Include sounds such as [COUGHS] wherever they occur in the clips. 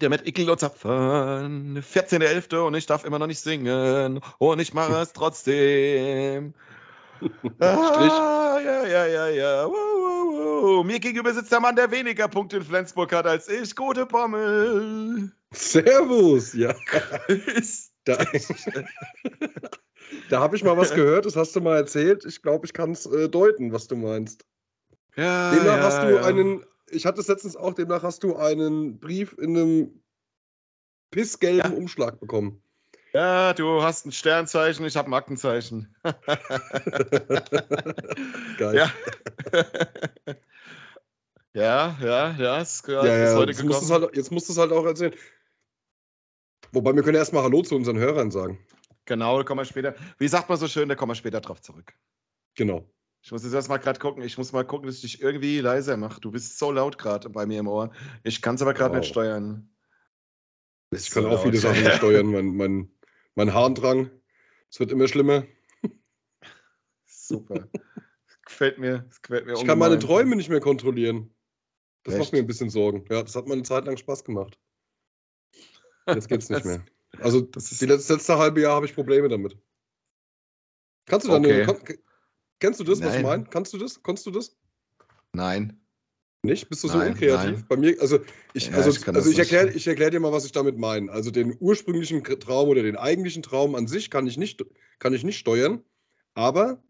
der mit Ickel und Zapfen, 14.11. und ich darf immer noch nicht singen und ich mache es trotzdem. [LAUGHS] ah, ja, ja, ja, ja. Wow, wow, wow. Mir gegenüber sitzt der Mann, der weniger Punkte in Flensburg hat als ich. Gute Pommel. Servus, ja. Da, [LAUGHS] da habe ich mal was gehört, das hast du mal erzählt. Ich glaube, ich kann es äh, deuten, was du meinst. Ja, demnach ja, hast du ja. einen, ich hatte es letztens auch, demnach hast du einen Brief in einem pissgelben ja. Umschlag bekommen. Ja, du hast ein Sternzeichen, ich habe ein Aktenzeichen. [LAUGHS] Geil. [LAUGHS] Ja. ja, ja, ja, ist, ja, ja, heute jetzt Musst halt, jetzt musst du es halt auch erzählen. Wobei wir können erstmal Hallo zu unseren Hörern sagen. Genau, da kommen wir später. Wie sagt man so schön, da kommen wir später drauf zurück. Genau. Ich muss jetzt erstmal gerade gucken. Ich muss mal gucken, dass ich dich irgendwie leiser mache. Du bist so laut gerade bei mir im Ohr. Ich kann es aber gerade wow. nicht steuern. Ich kann so auch viele Sachen nicht [LAUGHS] steuern. Mein, mein, mein Harndrang. Es wird immer schlimmer. Super. gefällt mir. Das gefällt mir ich kann meine Träume nicht mehr kontrollieren. Das Echt? macht mir ein bisschen Sorgen. Ja, das hat mir eine Zeit lang Spaß gemacht. Jetzt geht's nicht mehr. Also das, das letzte, letzte halbe Jahr habe ich Probleme damit. Kannst du dann okay. Kann, Kennst du das, nein. was ich meine? Kannst du das? Kannst du das? Nein. Nicht? Bist du so nein, unkreativ? Nein. Bei mir, also ich, ja, also, ich, also ich erkläre ich erklär dir mal, was ich damit meine. Also den ursprünglichen Traum oder den eigentlichen Traum an sich kann ich nicht, kann ich nicht steuern, aber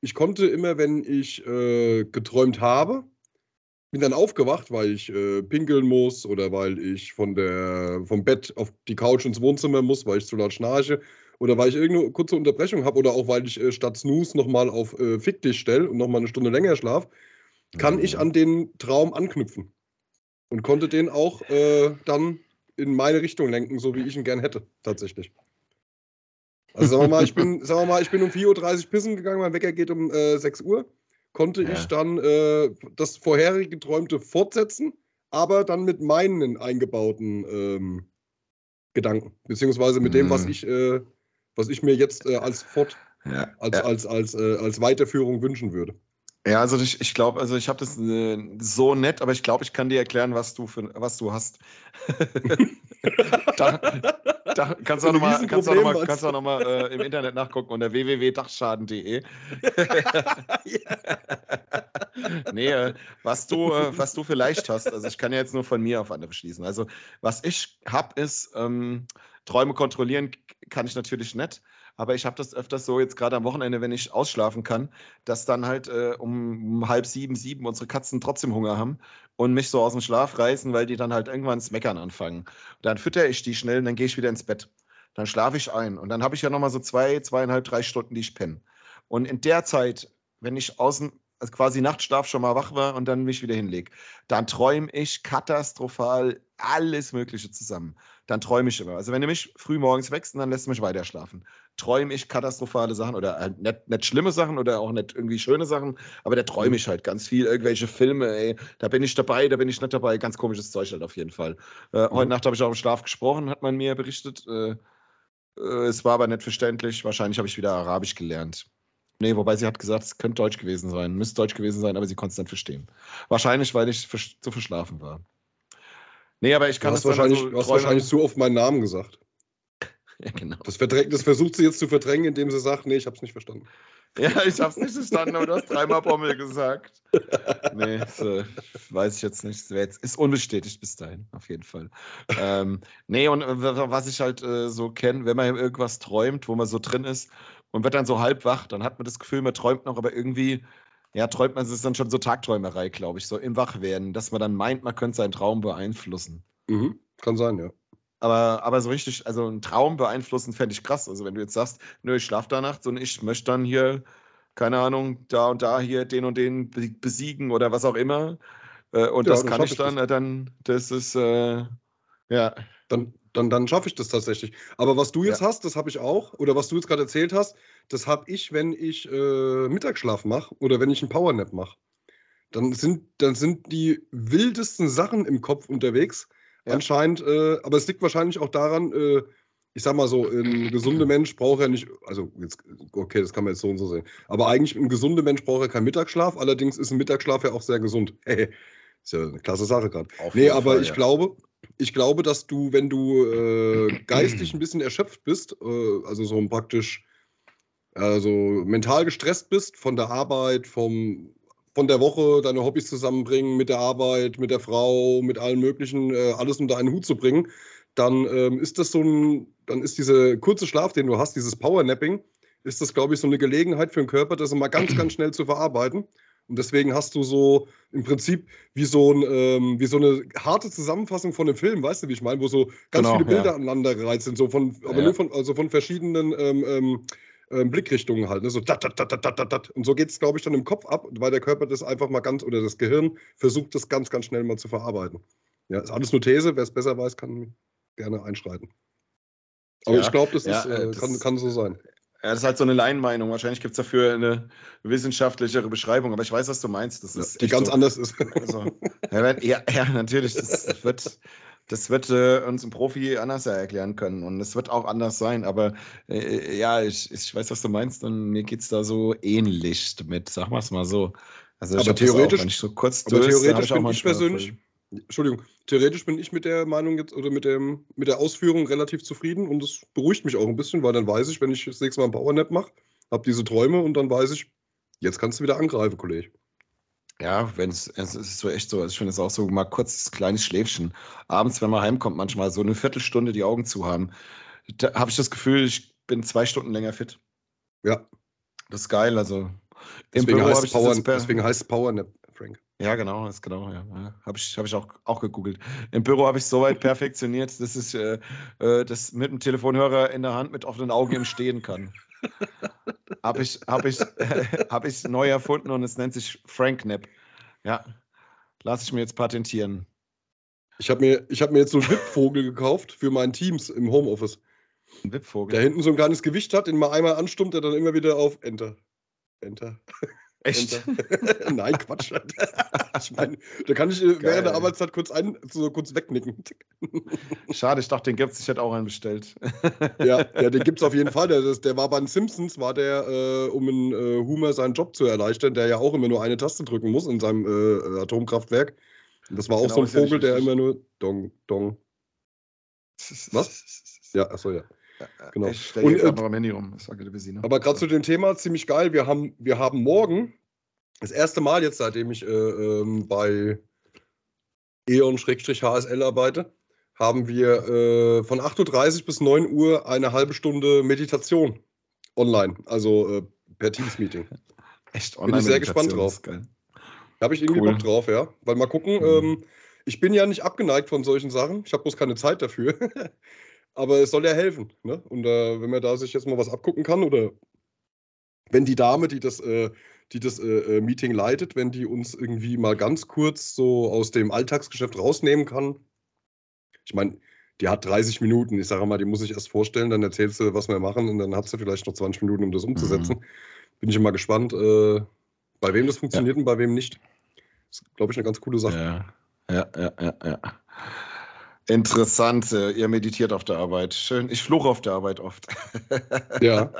ich konnte immer, wenn ich äh, geträumt habe, bin dann aufgewacht, weil ich äh, pinkeln muss oder weil ich von der, vom Bett auf die Couch ins Wohnzimmer muss, weil ich zu laut schnarche oder weil ich irgendeine kurze Unterbrechung habe oder auch weil ich äh, statt Snooze nochmal auf äh, Fick dich stelle und nochmal eine Stunde länger schlaf, kann mhm. ich an den Traum anknüpfen. Und konnte den auch äh, dann in meine Richtung lenken, so wie ich ihn gern hätte, tatsächlich. Also sagen wir mal, ich bin, [LAUGHS] sagen wir mal, ich bin um 4.30 Uhr pissen gegangen, mein Wecker geht um äh, 6 Uhr. Konnte ja. ich dann äh, das vorherige Geträumte fortsetzen, aber dann mit meinen eingebauten ähm, Gedanken, beziehungsweise mit mhm. dem, was mhm. ich äh, was ich mir jetzt äh, als Fort, ja, als, ja. als, als, äh, als Weiterführung wünschen würde. Ja, also ich, ich glaube, also ich habe das äh, so nett, aber ich glaube, ich kann dir erklären, was du für was du hast. [LAUGHS] da, da, kannst du auch nochmal kannst du noch kannst auch noch mal, äh, im Internet nachgucken unter www.dachschaden.de. [LAUGHS] nee, äh, was du äh, was du vielleicht hast, also ich kann ja jetzt nur von mir auf andere schließen. Also was ich habe ist ähm, Träume kontrollieren kann ich natürlich nicht. Aber ich habe das öfters so, jetzt gerade am Wochenende, wenn ich ausschlafen kann, dass dann halt äh, um, um, halb sieben, sieben unsere Katzen trotzdem Hunger haben und mich so aus dem Schlaf reißen, weil die dann halt irgendwann ins Meckern anfangen. Dann fütter ich die schnell und dann gehe ich wieder ins Bett. Dann schlafe ich ein und dann habe ich ja nochmal so zwei, zweieinhalb, drei Stunden, die ich penne. Und in der Zeit, wenn ich außen, also quasi Nachtschlaf schon mal wach war und dann mich wieder hinlege, dann träume ich katastrophal alles Mögliche zusammen. Dann träume ich immer. Also wenn du mich früh morgens wächst, dann lässt du mich weiter schlafen. Träume ich katastrophale Sachen oder halt nicht, nicht schlimme Sachen oder auch nicht irgendwie schöne Sachen, aber da träume ich halt ganz viel. Irgendwelche Filme, ey, da bin ich dabei, da bin ich nicht dabei. Ganz komisches Zeug halt auf jeden Fall. Äh, mhm. Heute Nacht habe ich auch im Schlaf gesprochen, hat man mir berichtet. Äh, äh, es war aber nicht verständlich. Wahrscheinlich habe ich wieder Arabisch gelernt. Nee, wobei sie hat gesagt, es könnte Deutsch gewesen sein, müsste Deutsch gewesen sein, aber sie konnte es nicht verstehen. Wahrscheinlich, weil ich zu verschlafen war. Nee, aber ich kann du hast, wahrscheinlich, so du hast wahrscheinlich zu oft meinen Namen gesagt. [LAUGHS] ja, genau. Das, das, versucht sie jetzt zu verdrängen, indem sie sagt, nee, ich hab's nicht verstanden. [LAUGHS] Ja, ich hab's nicht verstanden, aber du hast dreimal Bommel gesagt. [LAUGHS] nee, so, weiß ich jetzt nicht. Ist unbestätigt bis dahin, auf jeden Fall. ähm, nee, und was ich halt äh, so kenne, wenn man irgendwas träumt, wo man so drin ist und wird dann so halb wach, dann hat man das Gefühl, man träumt noch, aber irgendwie ja, träumt man, es ist dann schon so Tagträumerei, glaube ich, so im Wachwerden, dass man dann meint, man könnte seinen Traum beeinflussen. Mhm, kann sein, ja. Aber, aber so richtig, also einen Traum beeinflussen fände ich krass. Also wenn du jetzt sagst, nö, ich schlafe da nachts und ich möchte dann hier, keine Ahnung, da und da hier den und den besiegen oder was auch immer. Äh, und ja, das kann ich dann, das. dann, das ist, äh, ja. Dann, dann, dann schaffe ich das tatsächlich. Aber was du jetzt ja. hast, das habe ich auch. Oder was du jetzt gerade erzählt hast, das habe ich, wenn ich äh, Mittagsschlaf mache oder wenn ich einen Powernap mache. Dann sind, dann sind die wildesten Sachen im Kopf unterwegs. Ja. Anscheinend, äh, aber es liegt wahrscheinlich auch daran, äh, ich sag mal so, ein gesunder Mensch braucht ja nicht, also jetzt, okay, das kann man jetzt so und so sehen. Aber eigentlich ein gesunder Mensch braucht ja keinen Mittagsschlaf. Allerdings ist ein Mittagsschlaf ja auch sehr gesund. [LAUGHS] ist ja eine klasse Sache gerade. Nee, aber Fall, ich ja. glaube, ich glaube, dass du, wenn du äh, [CLEARS THROAT] geistig ein bisschen erschöpft bist, äh, also so praktisch also mental gestresst bist von der Arbeit, vom, von der Woche, deine Hobbys zusammenbringen, mit der Arbeit, mit der Frau, mit allen möglichen, äh, alles unter einen Hut zu bringen, dann ähm, ist das so ein, dann ist dieser kurze Schlaf, den du hast, dieses Powernapping, ist das, glaube ich, so eine Gelegenheit für den Körper, das mal ganz, ganz schnell zu verarbeiten. Und deswegen hast du so im Prinzip wie so, ein, ähm, wie so eine harte Zusammenfassung von einem Film, weißt du, wie ich meine, wo so ganz genau, viele Bilder ja. aneinander gereizt sind, so von, aber ja. nur von, also von verschiedenen ähm, ähm, ähm, Blickrichtungen halt, ne? so dat, dat, dat, dat, dat, dat. Und so geht es, glaube ich, dann im Kopf ab, weil der Körper das einfach mal ganz, oder das Gehirn versucht, das ganz, ganz schnell mal zu verarbeiten. Ja, ist alles nur These, wer es besser weiß, kann gerne einschreiten. Aber ja, ich glaube, das, ja, ist, äh, das kann, kann so sein. Ja, das ist halt so eine Laienmeinung. Wahrscheinlich gibt es dafür eine wissenschaftlichere Beschreibung, aber ich weiß, was du meinst. Das ist die ganz so. anders ist. Also, ja, ja, natürlich. Das wird, das wird äh, uns ein Profi anders erklären können und es wird auch anders sein. Aber äh, ja, ich, ich weiß, was du meinst und mir geht es da so ähnlich mit, sag mal es mal so. Also aber theoretisch, auch, so kurz aber durch, theoretisch bin ich persönlich, Entschuldigung, theoretisch bin ich mit der Meinung jetzt oder mit, dem, mit der Ausführung relativ zufrieden und das beruhigt mich auch ein bisschen, weil dann weiß ich, wenn ich das nächste Mal ein Powernap mache, habe diese Träume und dann weiß ich, jetzt kannst du wieder angreifen, Kollege. Ja, wenn es, es ist so echt so. Also ich finde es auch so mal kurz kleines Schläfchen. Abends, wenn man heimkommt, manchmal so eine Viertelstunde die Augen zu haben, da habe ich das Gefühl, ich bin zwei Stunden länger fit. Ja. Das ist geil. Also deswegen, heißt Power, deswegen heißt es Powernap. Frank. Ja, genau, ist genau, ja. Habe ich, hab ich auch, auch gegoogelt. Im Büro habe ich soweit perfektioniert, dass ich äh, äh, das mit dem Telefonhörer in der Hand mit offenen Augen im Stehen kann. habe ich, hab ich, äh, [LAUGHS] hab ich neu erfunden und es nennt sich Franknap. Ja, lasse ich mir jetzt patentieren. Ich habe mir, hab mir jetzt so einen Wippvogel gekauft für meinen Teams im Homeoffice. Ein Wippvogel? Der hinten so ein kleines Gewicht hat, den man einmal anstummt, der dann immer wieder auf Enter. Enter. Echt? [LAUGHS] Nein, Quatsch. ich meine, da kann ich Geil. während der Arbeitszeit kurz, ein, so kurz wegnicken. Schade, ich dachte, den gibt es. Ich hätte auch einen bestellt. [LAUGHS] ja, ja, den gibt es auf jeden Fall. Der, der war bei den Simpsons, war der, äh, um in äh, Homer seinen Job zu erleichtern, der ja auch immer nur eine Taste drücken muss in seinem äh, Atomkraftwerk. Und das war auch genau, so ein Vogel, der immer nur Dong, Dong. [LAUGHS] Was? Ja, achso, ja. Genau. Ich und, jetzt einfach am Handy rum. Ne? Aber gerade zu dem Thema ziemlich geil. Wir haben, wir haben morgen das erste Mal jetzt, seitdem ich äh, ähm, bei E.ON-HSL arbeite, haben wir äh, von 8.30 Uhr bis 9 Uhr eine halbe Stunde Meditation online, also äh, per Teams-Meeting. [LAUGHS] Echt online? Bin ich sehr gespannt drauf. Da habe ich irgendwie cool. Bock drauf, ja. Weil mal gucken, mhm. ähm, ich bin ja nicht abgeneigt von solchen Sachen. Ich habe bloß keine Zeit dafür. [LAUGHS] aber es soll ja helfen. Ne? Und äh, wenn man da sich jetzt mal was abgucken kann oder wenn die Dame, die das, äh, die das äh, äh, Meeting leitet, wenn die uns irgendwie mal ganz kurz so aus dem Alltagsgeschäft rausnehmen kann. Ich meine, die hat 30 Minuten. Ich sage mal, die muss ich erst vorstellen, dann erzählst du, was wir machen und dann hat sie vielleicht noch 20 Minuten, um das umzusetzen. Mhm. Bin ich immer gespannt, äh, bei wem das funktioniert ja. und bei wem nicht. Das ist, glaube ich, eine ganz coole Sache. Ja, ja, ja, ja. ja. Interessant, ihr meditiert auf der Arbeit. Schön. Ich fluche auf der Arbeit oft. [LAUGHS] Ja.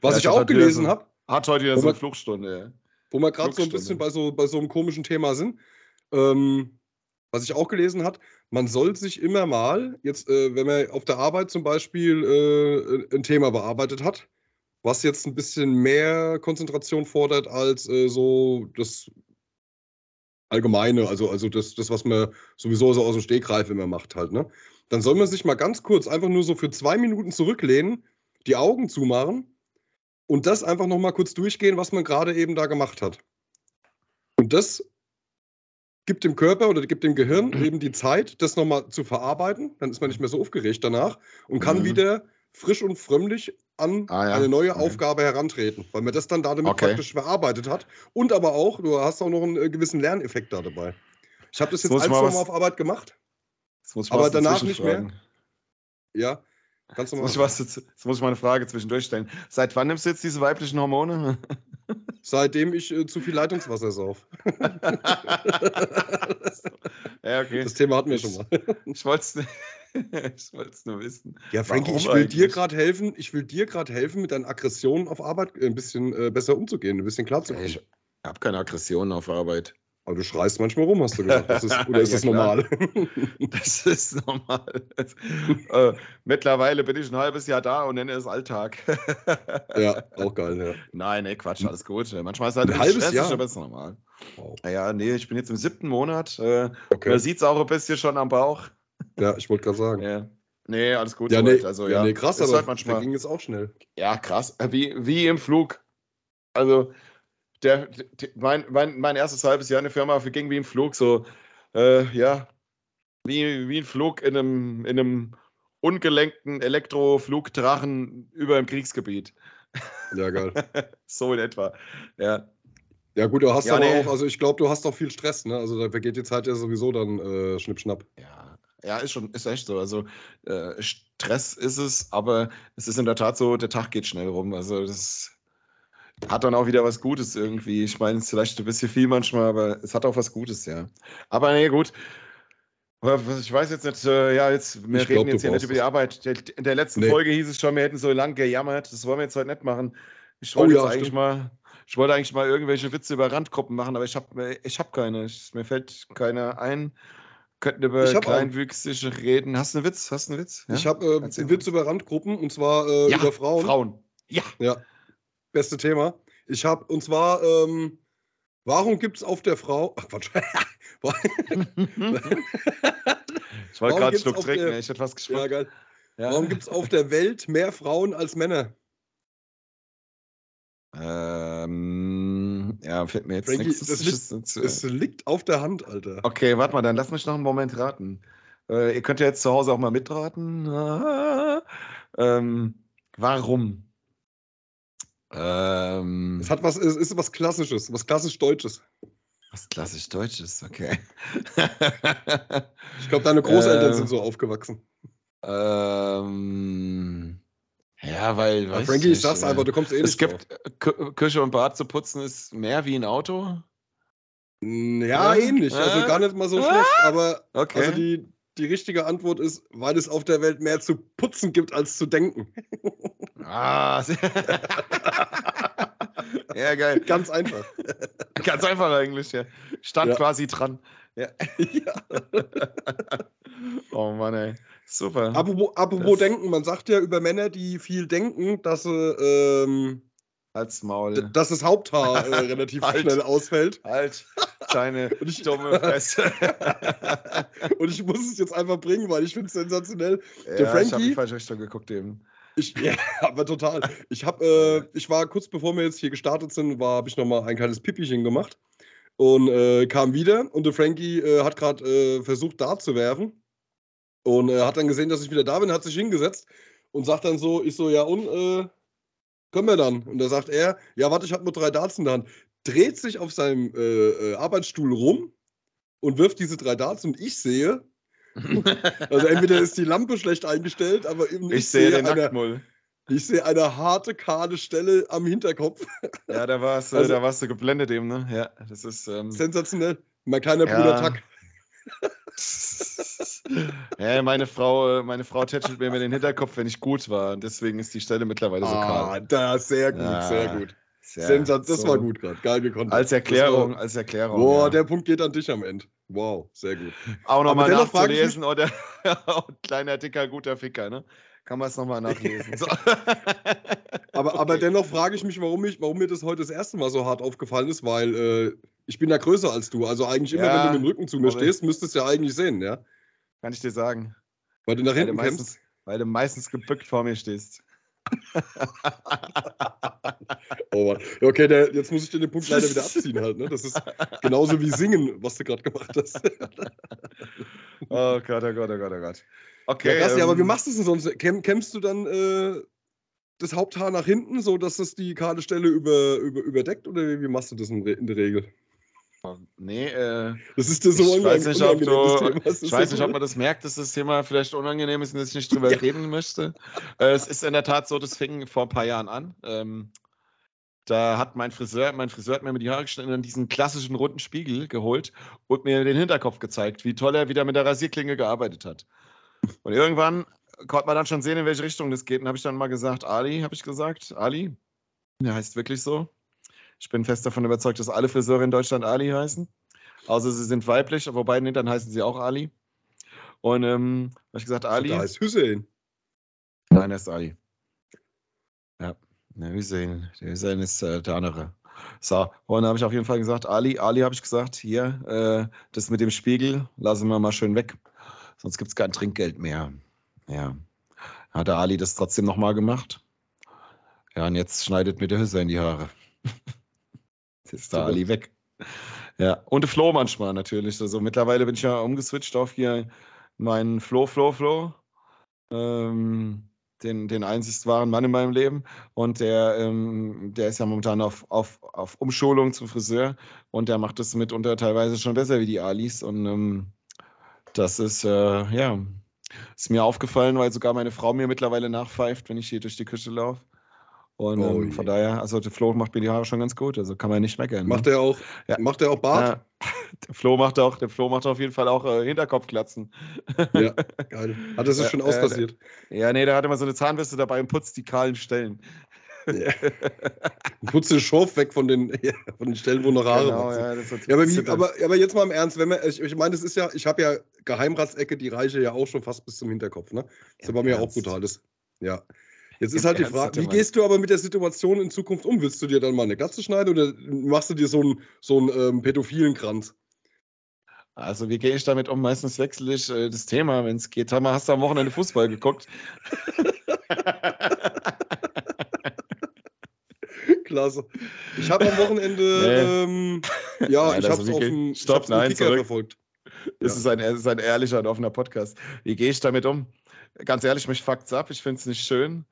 Was ja, ich auch gelesen so, habe. Hat heute ja so eine Fluchstunde. Wo wir gerade so ein bisschen bei so, bei so einem komischen Thema sind. Ähm, was ich auch gelesen habe, man soll sich immer mal, jetzt, äh, wenn man auf der Arbeit zum Beispiel äh, ein Thema bearbeitet hat, was jetzt ein bisschen mehr Konzentration fordert als äh, so das Allgemeine, also, also das, das, was man sowieso so aus dem Stegreif immer macht halt, ne? Dann soll man sich mal ganz kurz einfach nur so für zwei Minuten zurücklehnen, die Augen zumachen und das einfach nochmal kurz durchgehen, was man gerade eben da gemacht hat. Und das gibt dem Körper oder gibt dem Gehirn mhm. eben die Zeit, das nochmal zu verarbeiten. Dann ist man nicht mehr so aufgeregt danach und kann mhm. wieder frisch und frömmlich an ah, ja. eine neue okay. Aufgabe herantreten, weil man das dann damit okay. praktisch verarbeitet hat. Und aber auch, du hast auch noch einen äh, gewissen Lerneffekt da dabei. Ich habe das jetzt ein, zwei Mal auf Arbeit gemacht, aber danach nicht mehr. Ja, Kannst du mal. Jetzt muss, ich was, jetzt muss ich mal eine Frage zwischendurch stellen. Seit wann nimmst du jetzt diese weiblichen Hormone? [LAUGHS] Seitdem ich äh, zu viel Leitungswasser sauf. [LAUGHS] ja, okay. Das Thema hatten wir schon mal. ich wollte es [LAUGHS] ich nur wissen. Ja, Frankie, ich will eigentlich? dir gerade helfen, ich will dir gerade helfen, mit deinen Aggressionen auf Arbeit ein bisschen äh, besser umzugehen, ein bisschen klar zu kommen. Ich habe keine Aggressionen auf Arbeit. Aber du schreist manchmal rum, hast du gesagt. Das ist, [LAUGHS] oder ist ja, das normal? [LAUGHS] das ist normal. äh, mittlerweile bin ich ein halbes Jahr da und nenne es Alltag. ja, auch geil, ja. Nein, nee, Quatsch, alles gut. Manchmal ist es halt ein halbes stressig, Jahr. aber ist normal. Wow. Naja, nee, ich bin jetzt im siebten Monat. Äh, okay. Man sieht es auch ein bisschen schon am Bauch. Ja, ich wollte gerade sagen. Ja. Nee, alles gut. Ja, nee, also, ja, ja nee krass, aber halt manchmal. ging es auch schnell. Ja, krass. Wie, wie im Flug. Also, der, der, mein, mein, mein erstes halbes Jahr in der Firma ging wie im Flug, so, äh, ja, wie, wie ein Flug in einem, in einem ungelenkten Elektroflugdrachen über dem Kriegsgebiet. Ja, geil. [LAUGHS] so in etwa, ja. Ja, gut, du hast ja, aber nee. auch, also ich glaube, du hast auch viel Stress, ne? Also da vergeht die Zeit ja sowieso dann äh, schnippschnapp. Ja, ja, ist schon, ist echt so. Also äh, Stress ist es, aber es ist in der Tat so, der Tag geht schnell rum. Also das hat dann auch wieder was Gutes irgendwie. Ich meine, es ist vielleicht ein bisschen viel manchmal, aber es hat auch was Gutes, ja. Aber nee, gut. Ich weiß jetzt nicht, äh, ja, jetzt, wir ich reden glaub, jetzt hier nicht über die Arbeit. In der letzten nee. Folge hieß es schon, wir hätten so lang gejammert. Das wollen wir jetzt heute nicht machen. Ich wollte oh, ja, eigentlich mal, ich wollte eigentlich mal irgendwelche Witze über Randgruppen machen, aber ich habe ich hab keine. Ich, mir fällt keiner ein. Könnten über kleinwüchsige reden. Hast du einen Witz? Hast du einen Witz? Ja? Ich habe äh, einen Witz über Randgruppen und zwar äh, ja, über Frauen. Frauen. Ja. Ja beste Thema. Ich habe, und zwar, ähm, warum gibt es auf der Frau. Ach, Quatsch. [LAUGHS] ich wollte gerade Schluck trinken, der, ich hätte was geschmeckt. Ja, geil. Ja. Warum gibt es auf der Welt mehr Frauen als Männer? Ähm, ja, fällt mir jetzt Frankie, nichts. Das liegt, es liegt auf der Hand, Alter. Okay, warte mal, dann lass mich noch einen Moment raten. Äh, ihr könnt ja jetzt zu Hause auch mal mitraten. Ah, ähm, warum? Ähm, es hat was, es ist was Klassisches, was klassisch Deutsches. Was klassisch Deutsches, okay. ich glaube, deine [LAUGHS] Großeltern äh, sind so aufgewachsen. Ähm, ja, weil. Ja, Frankie, ich, sag's einfach, du kommst eh nicht Es gibt drauf. Küche und Bad zu putzen, ist mehr wie ein Auto. Ja, äh? ähnlich. Also gar nicht mal so schlecht, aber okay. also die, die richtige Antwort ist, weil es auf der Welt mehr zu putzen gibt als zu denken. Ah, [LAUGHS] ja, geil. Ganz einfach. Ganz einfach eigentlich, ja. Stand ja. quasi dran. Ja. [LAUGHS] ja. oh Mann, ey. Super. Apropos, apropos denken, man sagt ja über Männer, die viel denken, dass sie ähm, als Maul. Dass das Haupthaar äh, [LAUGHS] relativ halt, schnell ausfällt. Halt deine [LAUGHS] ich, dumme Fresse. [LAUGHS] und ich muss es jetzt einfach bringen, weil ich finde es sensationell. Ja, Der Frankie, ich habe in die falsche Richtung geguckt eben. Ich, ja, aber total. Ich habe, äh, ich war kurz bevor wir jetzt hier gestartet sind, war, habe ich nochmal ein kleines Pippichen gemacht und äh, kam wieder und der Frankie äh, hat gerade äh, versucht, da zu werfen und äh, hat dann gesehen, dass ich wieder da bin, hat sich hingesetzt und sagt dann so, ich so, ja und, äh, können wir dann? Und da sagt er, ja, warte, ich habe nur drei Darts in der Hand. Dreht sich auf seinem äh, äh, Arbeitsstuhl rum und wirft diese drei Darts und ich sehe, [LAUGHS] also entweder ist die Lampe schlecht eingestellt, aber eben ich, ich sehe den eine, Nacktmull. Ich sehe eine harte, kahle Stelle am Hinterkopf. [LAUGHS] Ja, da warst, also, da warst du geblendet eben, ne? Ja, das ist. Ähm, sensationell. Mein kleiner ja. Bruder Tack. [LAUGHS] ja, meine Frau, meine Frau tätschelt mir den Hinterkopf, wenn ich gut war. Und deswegen ist die Stelle mittlerweile so ah, kahl. Da, sehr gut, ja, sehr gut. Sehr, Sensat, das so war gut gerade. Geil gekonnt. Als Erklärung, war, als Erklärung. Boah, ja. der Punkt geht an dich am Ende. Wow, sehr gut. Auch nochmal nachzulesen oder [LAUGHS] kleiner, dicker, guter Ficker, ne? Kann man es nochmal nachlesen. So. [LAUGHS] aber, okay. aber dennoch frage ich mich, warum, ich, warum mir das heute das erste Mal so hart aufgefallen ist, weil äh, ich bin ja größer als du. Also eigentlich immer, ja, wenn du mit dem Rücken zu mir stehst, müsstest du ja eigentlich sehen, ja? Kann ich dir sagen. Weil du nach hinten weil du meistens, Weil du meistens gebückt vor mir stehst. [LAUGHS] oh Mann. Okay, der, jetzt muss ich dir den Punkt leider wieder abziehen halt. Ne? Das ist genauso wie singen, was du gerade gemacht hast. [LAUGHS] oh Gott, oh Gott, oh Gott, oh Gott. Okay. Ja, krass, ähm, aber wie machst du es denn sonst? Kämm, kämmst du dann äh, das Haupthaar nach hinten, so dass das die kahle Stelle über, über, überdeckt oder wie, machst du das in, in der Regel? Nee, äh, das ist dir so ich weiß nicht, ob du, Ich weiß nicht, ob man das merkt, dass das Thema vielleicht unangenehm ist und dass ich nicht drüber ja. reden möchte. Äh, es ist in der Tat so, das fing vor ein paar Jahren an. Ähm, da hat mein Friseur, mein Friseur hat mir die Haare geschnitten und diesen klassischen runden Spiegel geholt und mir den Hinterkopf gezeigt, wie toll er wieder mit der Rasierklinge gearbeitet hat. Und irgendwann konnte man dann schon sehen, in welche Richtung das geht. Und habe ich dann mal gesagt, Ali, habe ich gesagt, Ali, der heißt wirklich so. Ich bin fest davon überzeugt, dass alle Friseure in Deutschland Ali heißen. außer sie sind weiblich, wobei nee, dann heißen sie auch Ali. Und ähm, habe ich gesagt, Ali. Da heißt Hussein. Nein, er ist Ali. Ja, der Hussein. Der Hussein ist äh, der andere. So, und dann habe ich auf jeden Fall gesagt, Ali, Ali habe ich gesagt, hier, äh, das mit dem Spiegel, lassen wir mal schön weg. Sonst gibt es kein Trinkgeld mehr. Ja. Hat der Ali das trotzdem nochmal gemacht? Ja, und jetzt schneidet mir der Hüsser in die Haare. [LAUGHS] jetzt ist der Ali weg. Ja, und Flo manchmal natürlich. Also mittlerweile bin ich ja umgeswitcht auf hier meinen Flo, Flo, Flo. Ähm, den, den einzig wahren Mann in meinem Leben. Und der, ähm, der ist ja momentan auf, auf, auf Umschulung zum Friseur und der macht das mitunter teilweise schon besser wie die Alis. Und ähm, das ist, äh, ja, ist mir aufgefallen, weil sogar meine Frau mir mittlerweile nachpfeift, wenn ich hier durch die Küche laufe. Und oh, ähm, von daher, also der Flo macht mir die Haare schon ganz gut, also kann man nicht meckern. Macht ne? er auch, ja. macht er auch Bart? Ja. [LAUGHS] Der Flo macht auch, der Flo macht auf jeden Fall auch äh, Hinterkopfglatzen. Ja, geil. Hat er sich schon äh, ausrasiert? ja, nee, der hat immer so eine Zahnbürste dabei und putzt die kahlen Stellen. Ja. Putzt den Schorf weg von den, ja, [LAUGHS] von den Stellen, wo noch Haare genau, ja, ja, aber, wie, aber, aber, jetzt mal im Ernst, wenn wir, ich, ich meine, das ist ja, ich habe ja Geheimratsecke, die reiche ja auch schon fast bis zum Hinterkopf, ne? Das bei mir auch brutal. Das, ja. Jetzt ist halt die Frage, wie gehst du aber mit der Situation in Zukunft um? Willst du dir dann mal eine Glatze schneiden oder machst du dir so einen, so einen ähm, pädophilen Kranz? Also, wie gehe ich damit um? Meistens wechsle ich äh, das Thema, wenn es geht. Hast du am Wochenende Fußball geguckt? [LAUGHS] Klasse. Ich habe am Wochenende, [LAUGHS] ähm, ja, nein, ich habe es auf dem Stopp, nein, Kicker zurück. verfolgt. Das, ja. ist ein, ist ein ehrlicher und offener Podcast. Wie gehe ich damit um? Ganz ehrlich, mich fuckt's ab. Ich finde es nicht schön.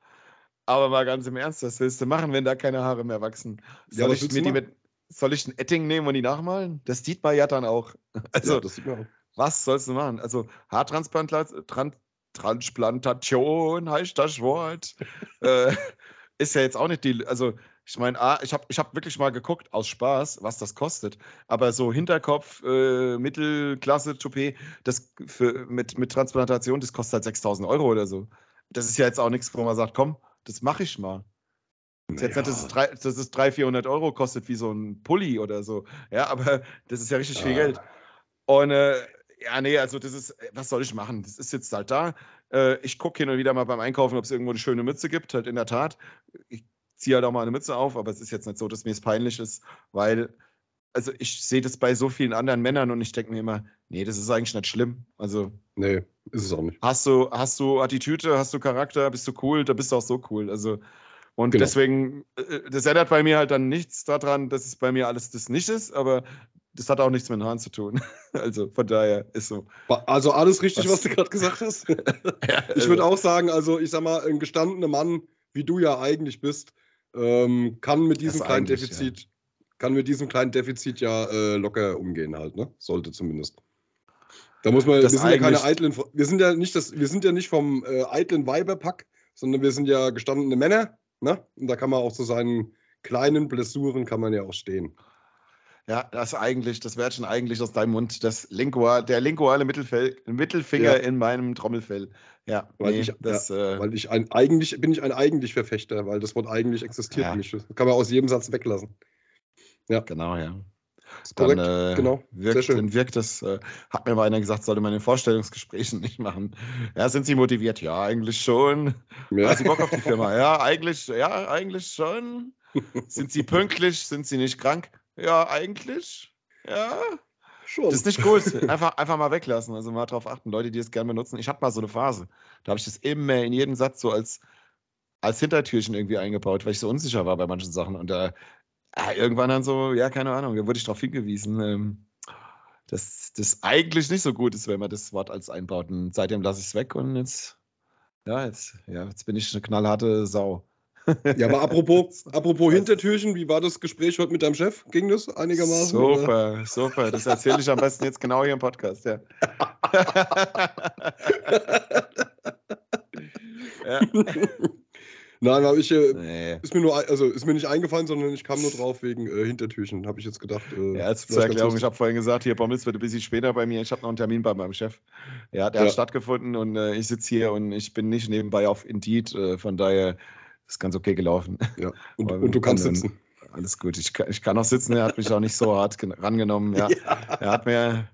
Aber mal ganz im Ernst, was willst du machen, wenn da keine Haare mehr wachsen? Soll, ja, ich, mir die mit, soll ich ein Etting nehmen und die nachmalen? Das sieht man ja dann auch. [LAUGHS] Also, ja, das sieht man auch. was sollst du machen? Also, Haartransplantation heißt das Wort. äh, [LAUGHS] ist ja jetzt auch nicht die, also ich meine, ich habe ich hab wirklich mal geguckt aus Spaß, was das kostet. Aber so Hinterkopf, äh, Mittelklasse, Toupet, das für, mit, mit Transplantation, das kostet halt 6000 Euro oder so. Das ist ja jetzt auch nichts, wo man sagt, komm, das mache ich mal. Das, naja. jetzt nicht, dass, es drei, dass es 300, 400 Euro kostet, wie so ein Pulli oder so. Ja, aber das ist ja richtig viel Geld. Und äh, ja, nee, also das ist, was soll ich machen? Das ist jetzt halt da. Äh, ich gucke hin und wieder mal beim Einkaufen, ob es irgendwo eine schöne Mütze gibt. Halt in der Tat. Ich ziehe halt auch mal eine Mütze auf, aber es ist jetzt nicht so, dass mir es peinlich ist, weil, also ich sehe das bei so vielen anderen Männern und ich denke mir immer, nee, das ist eigentlich nicht schlimm. Also. Nee, ist es auch nicht. Hast du, hast du Attitüde, hast du Charakter, bist du cool, da bist du auch so cool. Also. Und genau. deswegen, äh, das ändert bei mir halt dann nichts daran, dass es bei mir alles das nicht ist, aber das hat auch nichts mit den Haaren zu tun. [LAUGHS] Also von daher ist so. Also alles richtig, was, was du gerade gesagt hast. [LAUGHS] ja, ich würde also auch sagen, also ich sag mal, ein gestandener Mann, wie du ja eigentlich bist, ähm, kann mit diesem kleinen Defizit, ja. kann mit diesem kleinen Defizit ja äh, locker umgehen halt, ne? Sollte zumindest. Da muss man, das wir sind ja keine eitlen, wir sind ja nicht das, wir sind ja nicht vom äh, eitlen Weiberpack, sondern wir sind ja gestandene Männer, ne? Und da kann man auch zu seinen kleinen Blessuren kann man ja auch stehen. Ja, das eigentlich, das wird schon eigentlich aus deinem Mund, das Lingual, der linguale Mittelfell, Mittelfinger ja. in meinem Trommelfell. Ja, weil, nee, ich, das, ja, äh, weil ich ein eigentlich bin ich ein eigentlich Verfechter, weil das Wort eigentlich existiert ja. nicht. Das kann man aus jedem Satz weglassen. Ja. Genau, ja. Dann, äh, genau. Wirkt, dann wirkt das, äh, hat mir mal einer gesagt, sollte man in Vorstellungsgesprächen [LAUGHS] nicht machen. Ja, sind Sie motiviert? Ja, eigentlich schon. Ja. Haben Sie Bock auf die Firma? Ja, eigentlich, ja, eigentlich schon. [LAUGHS] sind Sie pünktlich? Sind Sie nicht krank? Ja, eigentlich. Ja. Schon. Das ist nicht cool. Einfach, einfach mal weglassen. Also mal drauf achten, Leute, die es gerne benutzen. Ich hatte mal so eine Phase. Da habe ich das immer in jedem Satz so als, als Hintertürchen irgendwie eingebaut, weil ich so unsicher war bei manchen Sachen. Und da äh, irgendwann dann so, ja, keine Ahnung, da wurde ich darauf hingewiesen, ähm, dass das eigentlich nicht so gut ist, wenn man das Wort als einbaut. Und seitdem lasse ich es weg und jetzt, ja, jetzt, ja, jetzt bin ich eine knallharte Sau. Ja, aber apropos, [LAUGHS] apropos Hintertürchen, wie war das Gespräch heute mit deinem Chef? Ging das einigermaßen? Super, oder? super. Das erzähle ich am besten jetzt genau hier im Podcast, ja. [LAUGHS] ja. Nein, habe ich äh, nee. ist mir nur also ist mir nicht eingefallen, sondern ich kam nur drauf wegen äh, Hintertürchen, habe ich jetzt gedacht. Äh, ja, als zur Erklärung, ich habe vorhin gesagt, hier Bommels wird ein bisschen später bei mir. Ich habe noch einen Termin bei meinem Chef. Ja, der ja. hat stattgefunden und äh, ich sitze hier und ich bin nicht nebenbei auf Indeed, äh, von daher ist ganz okay gelaufen. Ja, [LAUGHS] und, und du kannst sitzen. alles gut. Ich, ich kann auch sitzen, er hat mich auch nicht so hart rangenommen. Ja. [LAUGHS] ja. Er hat mir,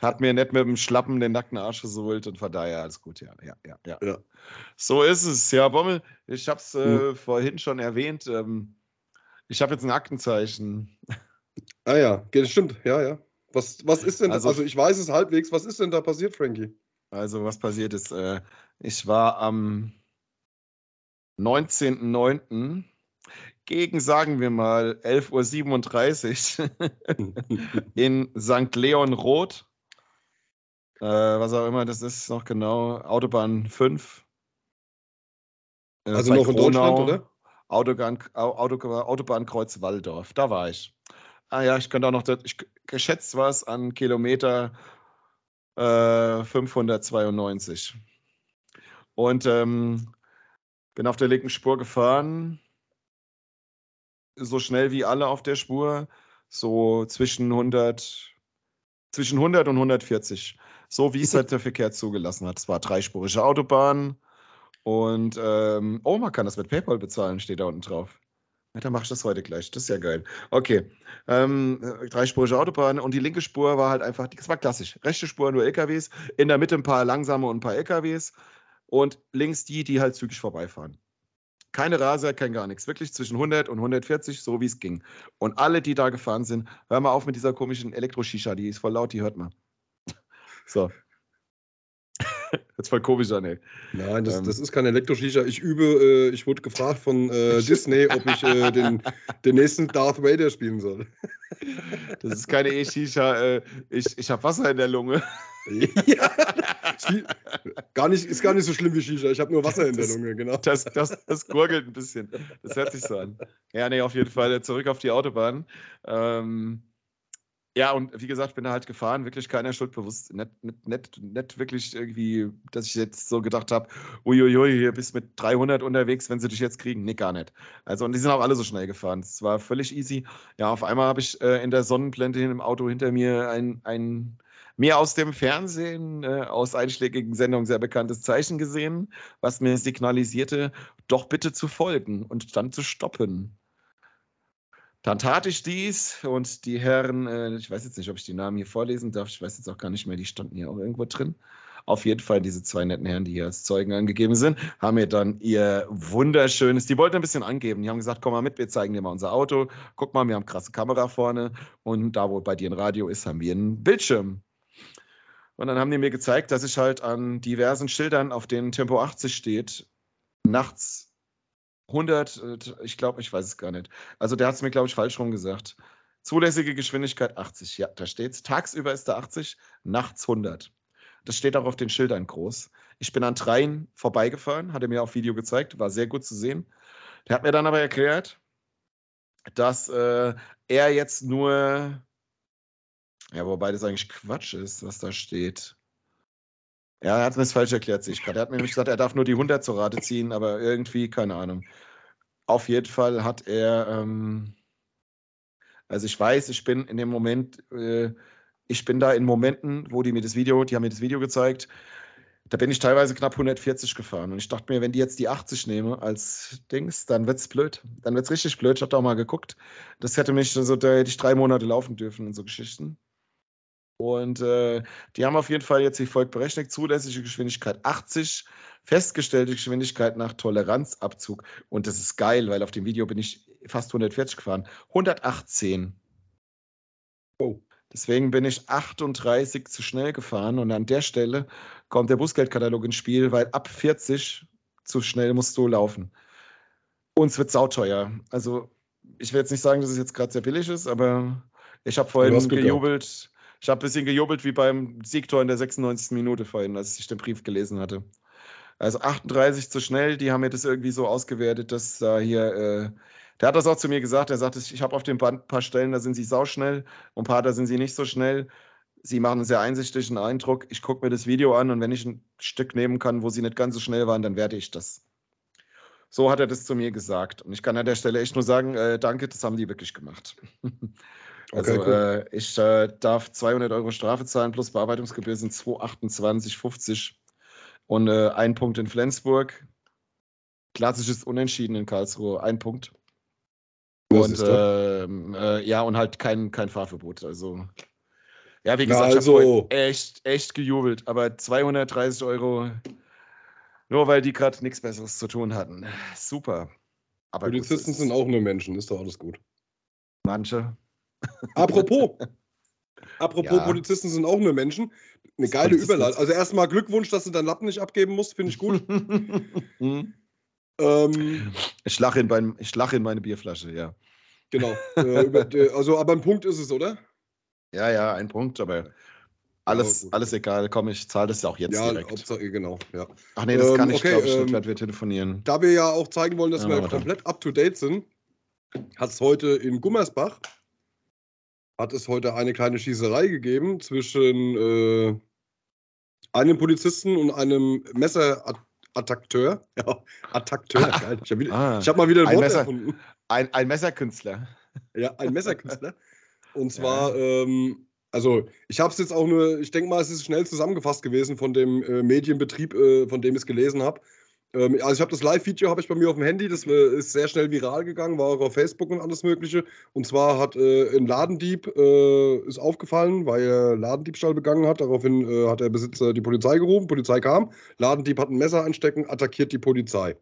hat mir nicht mit dem Schlappen den nackten Arsch gesohlt und von daher alles gut, ja. Ja, ja, ja. ja. So ist es. Ja, Bommel, ich habe es äh, hm. vorhin schon erwähnt. Ähm, ich habe jetzt ein Aktenzeichen. [LAUGHS] Ah ja, das stimmt, ja, ja. Was, was ist denn, also, also ich weiß es halbwegs, was ist denn da passiert, Frankie? Also was passiert ist, äh, ich war am 19.09. gegen, sagen wir mal, 11.37 Uhr [LAUGHS] in St. Leon Roth. Äh, was auch immer das ist, noch genau, Autobahn 5. Äh, also noch in Deutschland, oder? Autobahn, Autobahnkreuz Walldorf, da war ich. Ah ja, ich könnte auch noch, ich, geschätzt was an Kilometer äh, 592. Und ähm, bin auf der linken Spur gefahren, so schnell wie alle auf der Spur, so zwischen 100, zwischen 100 und 140, so wie es [LAUGHS] halt der Verkehr zugelassen hat. Es war dreispurige Autobahn und ähm, oh, man kann das mit PayPal bezahlen, steht da unten drauf. Ja, dann mache ich das heute gleich. Das ist ja geil. Okay. Ähm, dreispurige Autobahn und die linke Spur war halt einfach, das war klassisch. Rechte Spur nur LKWs, in der Mitte ein paar langsame und ein paar LKWs und links die, die halt zügig vorbeifahren. Keine Raser, kein gar nichts. Wirklich zwischen 100 und 140, so wie es ging. Und alle, die da gefahren sind, hör mal auf mit dieser komischen Elektro-Shisha, die ist voll laut, die hört man. [LAUGHS] So. Jetzt voll komisch an, ey. Nein, das, ähm, das ist kein Elektro-Shisha. Ich übe, äh, ich wurde gefragt von äh, Disney, ob ich äh, den, den nächsten Darth Vader spielen soll. Das ist keine E-Shisha. Äh, ich ich habe Wasser in der Lunge. ja, gar nicht, ist gar nicht so schlimm wie Shisha. Ich habe nur Wasser in der Lunge, genau. Das, das, das gurgelt ein bisschen. Das hört sich so an. Ja, nee, auf jeden Fall zurück auf die Autobahn. Ähm, ja, und wie gesagt, bin da halt gefahren, wirklich keiner Schuld bewusst. Nicht, nicht, nicht, nicht wirklich irgendwie, dass ich jetzt so gedacht habe, uiuiui, hier bist mit 300 unterwegs, wenn sie dich jetzt kriegen. Nee, gar nicht. Also, und die sind auch alle so schnell gefahren. Es war völlig easy. Ja, auf einmal habe ich äh, in der Sonnenblende im Auto hinter mir ein, ein mir aus dem Fernsehen, äh, aus einschlägigen Sendungen sehr bekanntes Zeichen gesehen, was mir signalisierte, doch bitte zu folgen und dann zu stoppen. Dann tat ich dies und die Herren, äh, ich weiß jetzt nicht, ob ich die Namen hier vorlesen darf, ich weiß jetzt auch gar nicht mehr, die standen hier auch irgendwo drin. Auf jeden Fall diese zwei netten Herren, die hier als Zeugen angegeben sind, haben mir dann ihr wunderschönes, die wollten ein bisschen angeben. Die haben gesagt, komm mal mit, wir zeigen dir mal unser Auto. Guck mal, wir haben krasse Kamera vorne und da, wo bei dir ein Radio ist, haben wir einen Bildschirm. Und dann haben die mir gezeigt, dass ich halt an diversen Schildern, auf denen Tempo 80 steht, nachts 100, äh, ich glaube, ich weiß es gar nicht. Also der hat es mir, glaube ich, falsch rum gesagt. Zulässige Geschwindigkeit 80, ja, da steht es. Tagsüber ist da 80, nachts 100. Das steht auch auf den Schildern groß. Ich bin an dreien vorbeigefahren, hat er mir auf Video gezeigt, war sehr gut zu sehen. Der hat mir dann aber erklärt, dass äh, er jetzt nur, ja, wobei das eigentlich Quatsch ist, was da steht. Ja, er hat mir das falsch erklärt, sich gerade. Er hat mir nämlich gesagt, er darf nur die 100 zur Rate ziehen, aber irgendwie, keine Ahnung. Auf jeden Fall hat er, ähm, also ich weiß, ich bin in dem Moment, äh, ich bin da in Momenten, wo die mir das Video, die haben mir das Video gezeigt, da bin ich teilweise knapp 140 gefahren. Und ich dachte mir, wenn die jetzt die 80 nehme als Dings, dann wird's blöd. Dann wird's richtig blöd. Ich habe da auch mal geguckt. Das hätte mich so, da hätte ich drei Monate laufen dürfen und so Geschichten. Und äh, die haben auf jeden Fall jetzt wie folgt berechnet: zulässige Geschwindigkeit 80, festgestellte Geschwindigkeit nach Toleranzabzug. Und das ist geil, weil auf dem Video bin ich fast 140 gefahren. 118. Oh. Deswegen bin ich 38 zu schnell gefahren. Und an der Stelle kommt der Bußgeldkatalog ins Spiel, weil ab 40 zu schnell musst du laufen. Uns wird sauteuer. Also, ich will jetzt nicht sagen, dass es jetzt gerade sehr billig ist, aber ich habe vorhin gejubelt. Ich habe ein bisschen gejubelt wie beim Siegtor in der 96. Minute vorhin, als ich den Brief gelesen hatte. Also 38 zu schnell, die haben mir das irgendwie so ausgewertet, dass da hier, äh, der hat das auch zu mir gesagt, er sagt, ich habe auf dem Band ein paar Stellen, da sind sie sauschnell und ein paar, da sind sie nicht so schnell. Sie machen einen sehr einsichtigen Eindruck. Ich gucke mir das Video an und wenn ich ein Stück nehmen kann, wo sie nicht ganz so schnell waren, dann werde ich das. So hat er das zu mir gesagt. Und ich kann an der Stelle echt nur sagen, äh, danke, das haben die wirklich gemacht. [LAUGHS] Also okay, cool. äh, ich äh, darf 200 Euro Strafe zahlen plus Bearbeitungsgebühr sind 228,50 und äh, ein Punkt in Flensburg. Klassisches Unentschieden in Karlsruhe, ein Punkt. Und äh, äh, ja, und halt kein, kein Fahrverbot. Also ja, wie gesagt, also, ich habe echt, echt gejubelt. Aber 230 Euro, nur weil die gerade nichts Besseres zu tun hatten. Super. Aber Polizisten sind auch nur Menschen, ist doch alles gut. Manche. Apropos. [LAUGHS] Apropos ja. Polizisten sind auch nur Menschen. Eine geile Überleitung. Also erstmal Glückwunsch, dass du deinen Lappen nicht abgeben musst, finde ich gut. [LAUGHS] ähm, ich lache in, lach in meine Bierflasche, ja. Genau. Äh, über, [LAUGHS] also, aber ein Punkt ist es, oder? Ja, ja, ein Punkt, aber alles, ja, alles egal. Komm, ich zahle das ja auch jetzt ja, direkt. Hauptsache, genau, ja. Ach nee, das ähm, kann ich, okay, glaube ich, ähm, wir telefonieren. Da wir ja auch zeigen wollen, dass ja, wir komplett up-to-date sind, hat es heute in Gummersbach hat es heute eine kleine Schießerei gegeben zwischen äh, einem Polizisten und einem Messerattackteur. [LAUGHS] Ja, Attakteur, geil. Ich habe ah, hab mal wieder ein, ein Wort Messer, erfunden. Ein, ein Messerkünstler. Ja, ein Messerkünstler. [LAUGHS] Und zwar, ja. ähm, also ich habe es jetzt auch nur, ich denke mal, es ist schnell zusammengefasst gewesen von dem äh, Medienbetrieb, äh, von dem ich es gelesen habe. Ähm, also ich habe das Live-Video habe ich bei mir auf dem Handy, das äh, ist sehr schnell viral gegangen, war auch auf Facebook und alles Mögliche. Und zwar hat äh, ein Ladendieb äh, ist aufgefallen, weil er Ladendiebstahl begangen hat. Daraufhin äh, hat der Besitzer die Polizei gerufen, Polizei kam, Ladendieb hat ein Messer einstecken, attackiert die Polizei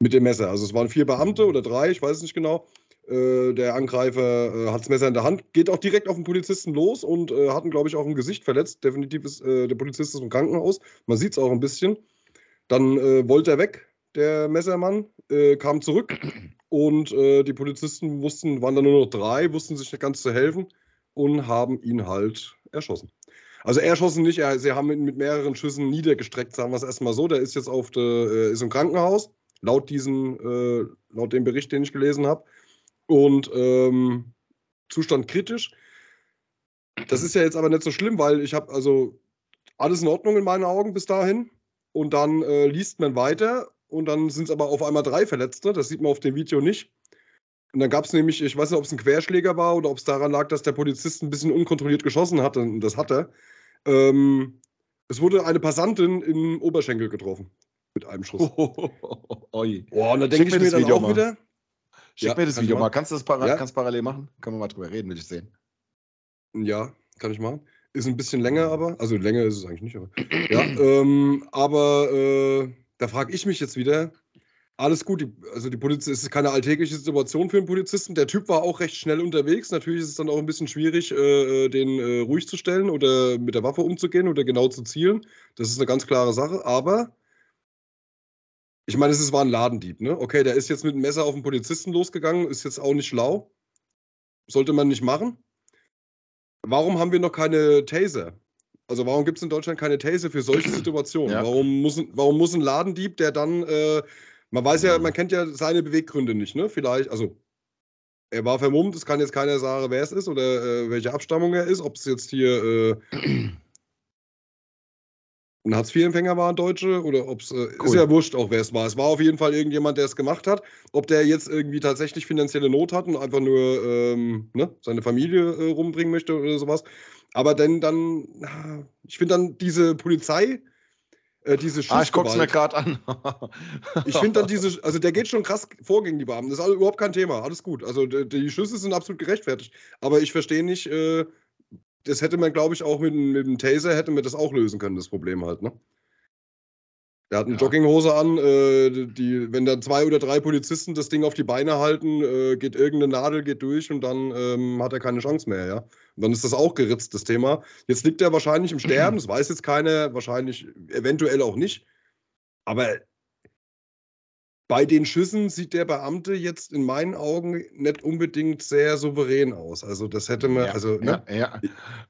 mit dem Messer. Also es waren vier Beamte oder drei, ich weiß es nicht genau. Äh, der Angreifer äh, hat das Messer in der Hand, geht auch direkt auf den Polizisten los und äh, hat ihn, glaube ich, auch im Gesicht verletzt. Definitiv ist der Polizist ist im Krankenhaus. Man sieht es auch ein bisschen. Dann äh, wollte er weg, der Messermann, äh, kam zurück [CLEARS THROAT] und die Polizisten wussten, waren dann nur noch drei, wussten sich nicht ganz zu helfen und haben ihn halt erschossen. Also erschossen nicht, er, sie haben ihn mit mehreren Schüssen niedergestreckt, sagen wir es erstmal so. Der ist jetzt auf der, ist im Krankenhaus, laut, diesen, laut dem Bericht, den ich gelesen habe. Und ähm, Zustand kritisch. Das ist ja jetzt aber nicht so schlimm, weil ich habe also alles in Ordnung in meinen Augen bis dahin. Und dann äh, liest man weiter und dann sind es aber auf einmal drei Verletzte. Das sieht man auf dem Video nicht. Und dann gab es nämlich, ich weiß nicht, ob es ein Querschläger war oder ob es daran lag, dass der Polizist ein bisschen unkontrolliert geschossen hatte. Und das hat er. Ähm, es wurde eine Passantin im Oberschenkel getroffen. Mit einem Schuss. Oh, oh, oh, oh, oh und da denke ich mir dann Video auch mal. wieder, Schick ja, mir das Video mal. Kannst du das para ja? kannst parallel machen? Können wir mal drüber reden, will ich sehen. Ja, kann ich machen. Ist ein bisschen länger, aber, also länger ist es eigentlich nicht, aber. [CLEARS THROAT] ja, ähm, aber äh, da frage ich mich jetzt wieder, alles gut, die, also die Polizei, ist keine alltägliche Situation für einen Polizisten. Der Typ war auch recht schnell unterwegs. Natürlich ist es dann auch ein bisschen schwierig, äh, äh den äh, ruhig zu stellen oder mit der Waffe umzugehen oder genau zu zielen. Das ist eine ganz klare Sache. Aber ich meine, es war ein Ladendieb, ne? Okay, der ist jetzt mit dem Messer auf den Polizisten losgegangen, ist jetzt auch nicht schlau. Sollte man nicht machen. Warum haben wir noch keine Taser? Also warum gibt es in Deutschland keine Taser für solche [CLEARS THROAT] Situationen? Ja. Warum, muss, warum muss ein Ladendieb, der dann, äh, man weiß ja, man kennt ja seine Beweggründe nicht, ne? Vielleicht, also er war vermummt, es kann jetzt keiner sagen, wer es ist oder äh, welche Abstammung er ist, ob es jetzt hier äh, ein Hartz-IV-Empfänger war, ein Deutsche, oder ob es, äh, cool. ist ja wurscht auch, wer es war. Es war auf jeden Fall irgendjemand, der es gemacht hat. Ob der jetzt irgendwie tatsächlich finanzielle Not hat und einfach nur ähm, ne, seine Familie äh, rumbringen möchte oder sowas. Aber denn dann, ich finde dann diese Polizei, äh, diese Ah, ich guck's mir gerade an. [LAUGHS] ich finde dann diese, also der geht schon krass vor gegen die Beamten. Das ist überhaupt kein Thema, alles gut. Also die, die Schüsse sind absolut gerechtfertigt. Aber ich verstehe nicht, äh, das hätte man, glaube ich, auch mit, mit dem Taser hätte man das auch lösen können, das Problem halt, ne? Der hat eine ja. Jogginghose an, äh, die, wenn da zwei oder drei Polizisten das Ding auf die Beine halten, äh, geht irgendeine Nadel, geht durch und dann ähm, hat er keine Chance mehr, ja. Und dann ist das auch geritzt, das Thema. Jetzt liegt er wahrscheinlich im [CLEARS THROAT] Sterben, das weiß jetzt keiner, wahrscheinlich eventuell auch nicht. Aber bei den Schüssen sieht der Beamte jetzt in meinen Augen nicht unbedingt sehr souverän aus. Also das hätte man, ja, also ne? ja, ja,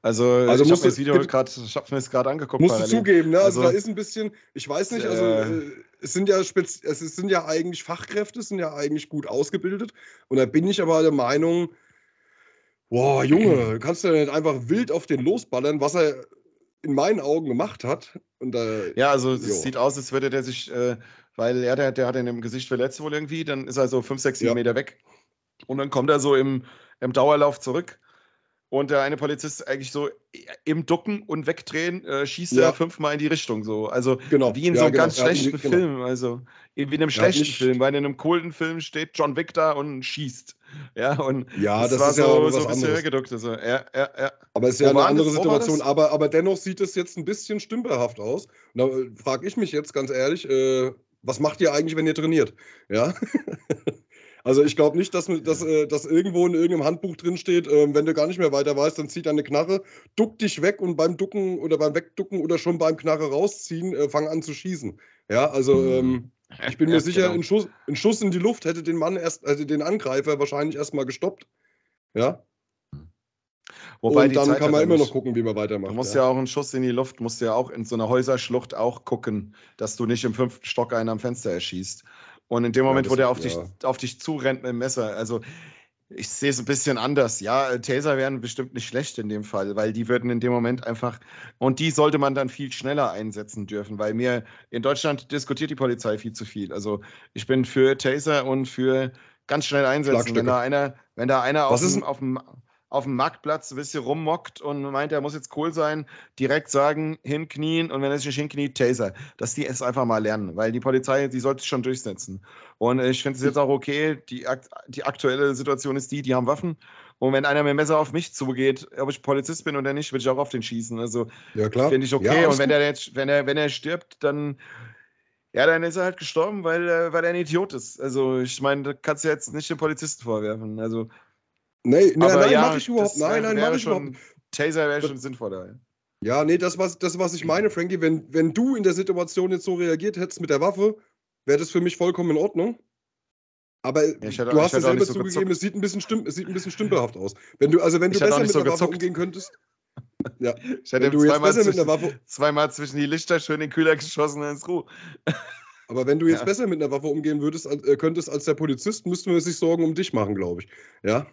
also, also ich habe das Video gerade, ich habe mir das gerade angeguckt. Musst parallel. du zugeben, ne? Also, also, da ist ein bisschen, ich weiß nicht, also äh, äh es sind ja spez es sind ja eigentlich Fachkräfte, sind ja eigentlich gut ausgebildet und da bin ich aber der Meinung, boah Junge, [CLEARS THROAT] kannst du ja nicht einfach wild auf den losballern, was er in meinen Augen gemacht hat. Und, äh, ja, also es sieht aus, als würde der sich äh, weil er, der, der hat ihn im Gesicht verletzt wohl irgendwie, dann ist er so 5, 6, 7 ja. Meter weg. Und dann kommt er so im, im Dauerlauf zurück. Und der eine Polizist eigentlich so im Ducken und Wegdrehen äh, schießt ja. er fünfmal in die Richtung. So. Also genau. wie in so einem ja, genau. ganz schlechten genau. Film. Also wie in einem schlechten Film, weil in einem coolen Film steht John Wick da und schießt. Ja, und ja, das, das ist ja so, so ein bisschen hergeduckt. Also, ja, ja, ja. Aber es ist ja eine andere das, Situation. Aber, aber dennoch sieht es jetzt ein bisschen stümperhaft aus. Und da frage ich mich jetzt ganz ehrlich, äh, was macht ihr eigentlich, wenn ihr trainiert? Ja. [LAUGHS] Also ich glaube nicht, dass, dass, äh, dass irgendwo in irgendeinem Handbuch drin steht, äh, wenn du gar nicht mehr weiter weißt, dann zieh deine Knarre, duck dich weg und beim Ducken oder beim Wegducken oder schon beim Knarre rausziehen, äh, fang an zu schießen. Ja, also mhm. ähm, ich bin [LAUGHS] mir ja, sicher, genau. ein, Schuss, ein Schuss in die Luft hätte den Mann erst, also den Angreifer wahrscheinlich erstmal gestoppt. Ja. Wobei und dann kann man immer noch gucken, wie man weitermacht. Du musst ja. ja. auch einen Schuss in die Luft, musst ja auch in so einer Häuserschlucht auch gucken, dass du nicht im fünften Stock einen am Fenster erschießt. Und in dem Moment, ja, wo der auf, dich, auf dich zurennt mit dem Messer, also ich sehe es ein bisschen anders. Ja, Taser wären bestimmt nicht schlecht in dem Fall, weil die würden in dem Moment einfach, und die sollte man dann viel schneller einsetzen dürfen, weil mir in Deutschland diskutiert die Polizei viel zu viel. Also ich bin für Taser und für ganz schnell einsetzen. Wenn da einer, wenn da einer auf dem, auf dem auf dem Marktplatz ein bisschen rummockt und meint, er muss jetzt cool sein, direkt sagen, hinknien und wenn er sich nicht hinkniet, Taser. Dass die es einfach mal lernen, weil die Polizei, die sollte sich schon durchsetzen. Und ich finde es jetzt auch okay, die, die aktuelle Situation ist die, die haben Waffen und wenn einer mit dem Messer auf mich zugeht, ob ich Polizist bin oder nicht, würde ich auch auf den schießen. Also ja, finde ich okay. Ja, und wenn er jetzt, wenn er, wenn er stirbt, dann ja, dann ist er halt gestorben, weil, weil er ein Idiot ist. Also ich meine, da kannst du jetzt nicht den Polizisten vorwerfen. Also Nee, nein, nein, ja, mache ich überhaupt. Nein, nein, mache ich überhaupt. Taser wäre schon sinnvoller. Ja, nee, das was, das, was ich meine, Frankie, wenn, wenn du in der Situation jetzt so reagiert hättest mit der Waffe, wäre das für mich vollkommen in Ordnung. Aber ja, hätte, du hast es selber so zugegeben, es sieht, ein bisschen stimm, es sieht ein bisschen stümperhaft aus. Wenn du, also wenn du besser mit so der Waffe umgehen könntest. [LAUGHS] Ja, ich hätte zweimal, zwischen, [LAUGHS] zweimal zwischen die Lichter schön in den Kühler geschossen und ins Ruhe. Aber wenn du jetzt ja. besser mit einer Waffe umgehen würdest, äh, könntest als der Polizist, müssten wir sich Sorgen um dich machen, glaube ich. Ja.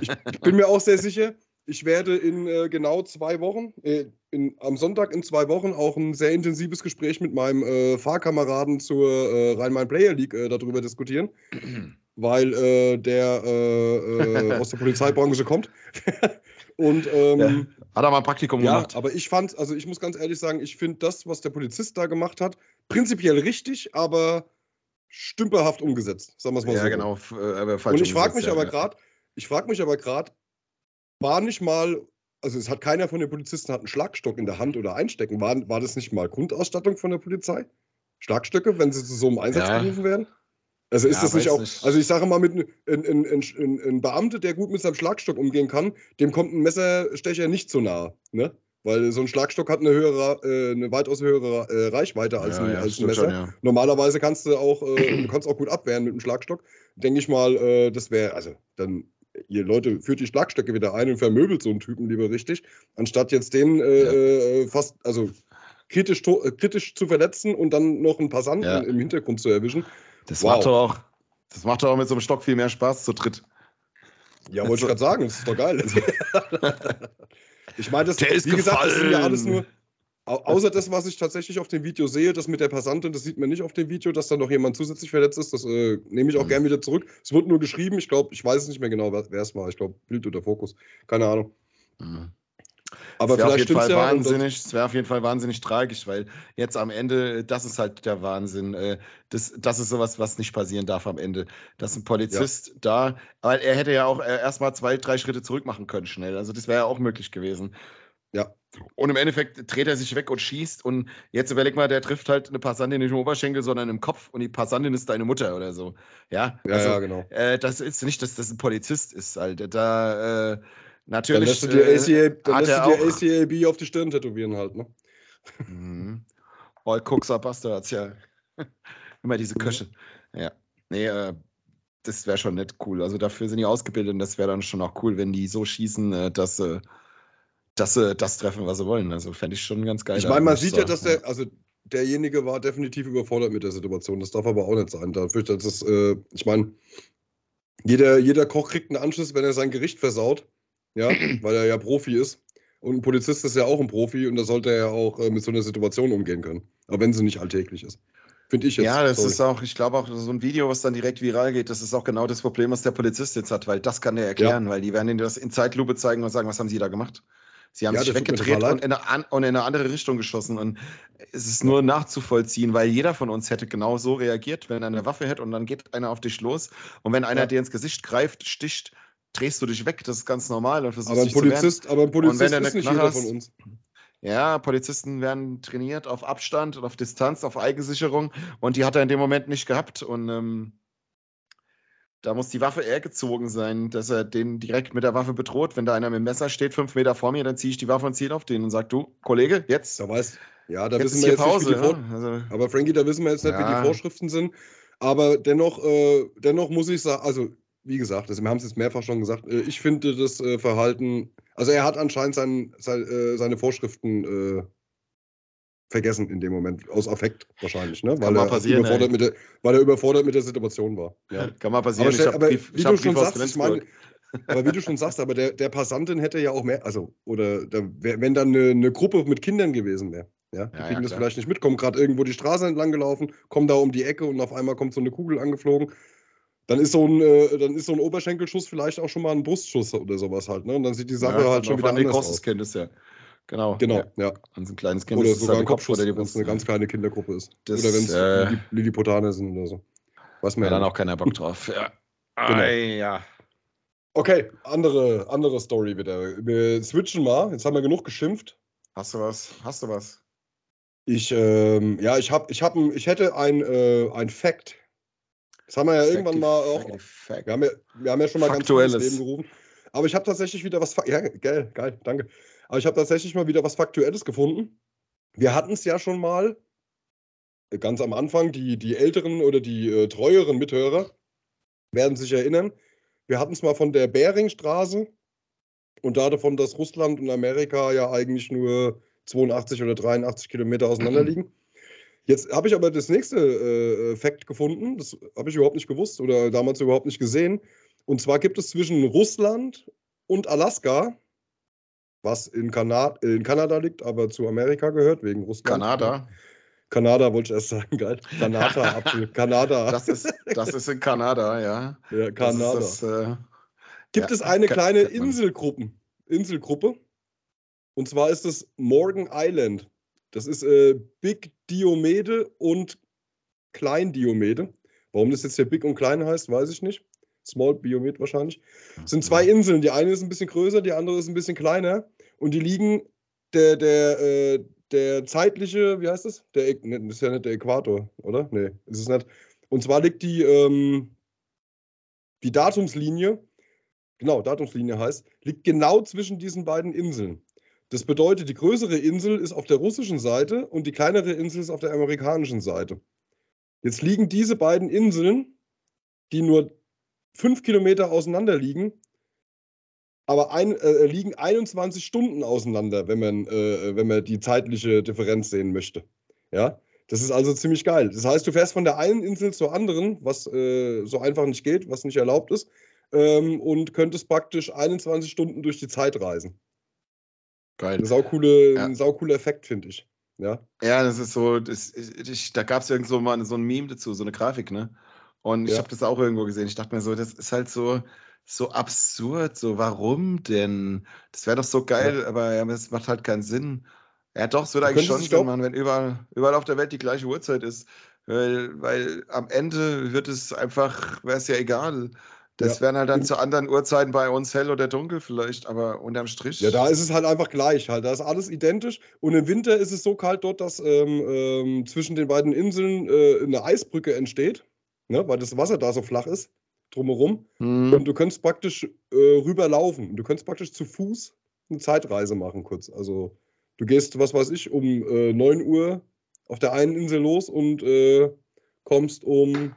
ich, [LAUGHS] ich, bin mir auch sehr sicher, ich werde in äh, genau zwei Wochen, äh, in, am Sonntag in zwei Wochen auch ein sehr intensives Gespräch mit meinem äh, Fahrkameraden zur äh, Rhein-Main-Player League äh, darüber diskutieren, [CLEARS THROAT] weil der aus der Polizeibranche kommt. [LAUGHS] Und ähm, ja. hat er mal ein Praktikum ja, gemacht. aber ich fand, also ich muss ganz ehrlich sagen, ich finde das, was der Polizist da gemacht hat, prinzipiell richtig, aber stümperhaft umgesetzt. Sagen wir es mal ja, so. Ja, genau. Aber falsch Und ich frage mich, ja, aber gerade, ich frage mich aber gerade, war nicht mal, also es hat keiner von den Polizisten hat einen Schlagstock in der Hand oder einstecken. War, war das nicht mal Grundausstattung von der Polizei? Schlagstöcke, wenn sie zu so einem Einsatz ja. gerufen werden? Also ist ja, das nicht auch, nicht. also ich sage mal, mit ein, ein, ein, ein, Beamter, der gut mit seinem Schlagstock umgehen kann, dem kommt ein Messerstecher nicht so nah, ne? Weil so ein Schlagstock hat eine höhere, äh, eine weitaus höhere äh, Reichweite als, ja, ein, ja, als ein Messer. Schon, ja. Normalerweise kannst du auch, äh, du kannst auch gut abwehren mit dem Schlagstock. Denke ich mal, äh, das wäre, also dann, ihr Leute, führt die Schlagstöcke wieder ein und vermöbelt so einen Typen lieber richtig, anstatt jetzt den äh, äh, fast, also kritisch, kritisch zu verletzen und dann noch einen Passanten im Hintergrund zu erwischen. Das wow. macht doch auch, das macht doch auch mit so einem Stock viel mehr Spaß zu dritt. Ja, wollte ich gerade sagen, das ist doch geil. [LAUGHS] [LAUGHS] ich meine, das, wie gesagt, das sind ja alles nur, außer das, was ich tatsächlich auf dem Video sehe, das mit der Passantin, das sieht man nicht auf dem Video, dass da noch jemand zusätzlich verletzt ist. Das äh, nehme ich auch mhm. gern wieder zurück. Es wurde nur geschrieben, ich glaube, ich weiß es nicht mehr genau, wer es war. Ich glaube, Bild oder Fokus. Keine Ahnung. Mhm. Aber vielleicht stimmt es ja. Wahnsinnig, es wäre auf jeden Fall wahnsinnig tragisch, weil jetzt am Ende, das ist halt der Wahnsinn. Äh, das, das ist sowas, was nicht passieren darf am Ende. Dass ein Polizist ja. da, weil er hätte ja auch äh, erstmal zwei, drei Schritte zurück machen können, schnell. Also das wäre ja auch möglich gewesen. Ja. Und im Endeffekt dreht er sich weg und schießt. Und jetzt überleg mal, der trifft halt eine Passantin nicht im Oberschenkel, sondern im Kopf. Und die Passantin ist deine Mutter oder so. Ja, ja, also, ja genau. Äh, das ist nicht, dass das ein Polizist ist, halt. Da, äh, Natürlich. Dann lässt du dir, ACA, dann lässt du dir ACAB auf die Stirn tätowieren halt, ne? Mhm. All Cooks are Bastards, ja. [LAUGHS] Immer diese mhm. Köche. Ja. Nee, äh, das wäre schon nicht cool. Also dafür sind die ausgebildet und das wäre dann schon auch cool, wenn die so schießen, äh, dass sie, dass sie das treffen, was sie wollen. Also fände ich schon ganz geil. Ich meine, man sieht ja, dass der, also derjenige war definitiv überfordert mit der Situation. Das darf aber auch nicht sein. Dafür, dass das, äh, ich meine, jeder, jeder Koch kriegt einen Anschluss, wenn er sein Gericht versaut ja, weil er ja Profi ist. Und ein Polizist ist ja auch ein Profi und da sollte er ja auch äh, mit so einer Situation umgehen können. Aber wenn sie nicht alltäglich ist. Finde ich jetzt. Ja, das sorry. ist auch, ich glaube auch, so ein Video, was dann direkt viral geht, das ist auch genau das Problem, was der Polizist jetzt hat, weil das kann der erklären, ja. weil die werden ihnen das in Zeitlupe zeigen und sagen, was haben sie da gemacht? Sie haben ja, sich weggedreht und in, eine, und in, eine, andere Richtung geschossen. Und es ist nur nachzuvollziehen, weil jeder von uns hätte genau so reagiert, wenn er eine Waffe hätte und dann geht einer auf dich los. Und wenn einer ja. dir ins Gesicht greift, sticht, drehst du dich weg. Das ist ganz normal. Und aber, ein Polizist, aber ein Polizist ist nicht jeder von uns. Ja, Polizisten werden trainiert auf Abstand und auf Distanz, auf Eigensicherung. Und die hat er in dem Moment nicht gehabt. Und ähm, da muss die Waffe eher gezogen sein, dass er den direkt mit der Waffe bedroht. Wenn da einer mit dem Messer steht, fünf Meter vor mir, dann ziehe ich die Waffe und ziehe auf den und sage, du, Kollege, jetzt. Da weiß, ja, da wissen wir jetzt Pause, nicht, wie die Vor ja? also, Aber Frankie, da wissen wir jetzt nicht, ja. wie die Vorschriften sind. Aber dennoch, äh, dennoch muss ich sagen, also wie gesagt, wir haben es jetzt mehrfach schon gesagt, äh, ich finde das äh, Verhalten, also er hat anscheinend sein, äh, seine Vorschriften vergessen in dem Moment, aus Affekt wahrscheinlich, ne? weil, er überfordert mit der, weil er überfordert mit der Situation war. Ja. [LAUGHS] Kann mal passieren. Aber, aber Brief, wie du schon sagst, ich meine, aber wie du schon sagst, aber der, der Passantin hätte ja auch mehr, also, oder da, wenn dann eine, eine, Gruppe mit Kindern gewesen wäre, ja, die ja, kriegen ja, das vielleicht nicht mit, kommen gerade irgendwo die Straße entlang gelaufen, kommen da um die Ecke und auf einmal kommt so eine Kugel angeflogen. Dann ist so ein, äh, dann ist so ein Oberschenkelschuss vielleicht auch schon mal ein Brustschuss oder sowas halt, ne? Und dann sieht die Sache halt schon wieder anders aus. Kennt es ja. Genau. Genau, ja. ja. An so ein kleines Kind. Oder sogar ein Kopfschuss, wenn es eine ganz kleine Kindergruppe ist. Das, oder wenn es äh, Lilliputaner sind oder so. Weiß man ja dann auch keiner Bock drauf. Ja. Genau. Ei, ja. Okay, andere, andere Story wieder. Wir switchen mal. Jetzt haben wir genug geschimpft. Hast du was? Hast du was? Ich, ähm, ja, ich hab, ich hab, ich hätte ein, äh, ein Fact. Das haben wir ja irgendwann mal auch. Wir haben ja, wir haben ja schon mal Faktuelles. ganz ins Leben gerufen. Aber ich habe tatsächlich wieder was. Ja, geil, geil, danke. Aber ich habe tatsächlich mal wieder was Faktuelles gefunden. Wir hatten es ja schon mal äh, ganz am Anfang, die, die älteren oder die äh, treueren Mithörer werden sich erinnern. Wir hatten es mal von der Beringstraße und davon, dass Russland und Amerika ja eigentlich nur 82 oder 83 Kilometer auseinander [CLEARS THROAT] liegen. Jetzt habe ich aber das nächste äh, Fakt gefunden, das habe ich überhaupt nicht gewusst oder damals überhaupt nicht gesehen. Und zwar gibt es zwischen Russland und Alaska was in, Kanada, in Kanada liegt, aber zu Amerika gehört, wegen Russland. Kanada? Kanada wollte ich erst sagen, geil. Kanada, [LAUGHS] Apfel, Kanada. Das ist, das ist in Kanada, ja. Ja, Kanada. Das das, äh, Gibt ja, es eine kleine Inselgruppen, Inselgruppe? Und zwar ist es Morgan Island. Das ist äh, Big Diomede und Klein Diomede. Warum das jetzt hier Big und Klein heißt, weiß ich nicht. Small Biomet wahrscheinlich. Es sind zwei Inseln. Die eine ist ein bisschen größer, die andere ist ein bisschen kleiner. Und die liegen, der, der, äh, der zeitliche, wie heißt das? Der, ne, das ist ja nicht der Äquator, oder? Nee, ist es nicht. Und zwar liegt die, ähm, die Datumslinie, genau, Datumslinie heißt, liegt genau zwischen diesen beiden Inseln. Das bedeutet, die größere Insel ist auf der russischen Seite und die kleinere Insel ist auf der amerikanischen Seite. Jetzt liegen diese beiden Inseln, die nur fünf Kilometer auseinander liegen, aber ein, äh, liegen 21 Stunden auseinander, wenn man, äh, wenn man die zeitliche Differenz sehen möchte. Ja, das ist also ziemlich geil. Das heißt, du fährst von der einen Insel zur anderen, was äh, so einfach nicht geht, was nicht erlaubt ist, ähm, und könntest praktisch 21 Stunden durch die Zeit reisen. Geil. Ein saucoole, ja. ein saucooler Effekt, finde ich. Ja. ja, das ist so, das, ich, da gab es irgend so mal so ein Meme dazu, so eine Grafik, ne? Und ich habe das auch irgendwo gesehen. Ich dachte mir so, das ist halt so, so absurd. So, warum denn? Das wäre doch so geil, ja. aber ja, es macht halt keinen Sinn. Ja, doch, es würde eigentlich schon Sinn machen, wenn überall, überall auf der Welt die gleiche Uhrzeit ist. Weil, weil am Ende wird es einfach, wäre es ja egal. Das ja. wären halt dann zu anderen Uhrzeiten bei uns hell oder dunkel vielleicht, aber unterm Strich. Ja, da ist es halt einfach gleich halt. Da ist alles identisch. Und im Winter ist es so kalt dort, dass ähm, ähm, zwischen den beiden Inseln äh, eine Eisbrücke entsteht ne, weil das Wasser da so flach ist, drumherum. Mhm. Und du könntest praktisch äh, rüberlaufen. Du könntest praktisch zu Fuß eine Zeitreise machen, kurz. Also du gehst, was weiß ich, um äh, 9 Uhr auf der einen Insel los und äh, kommst um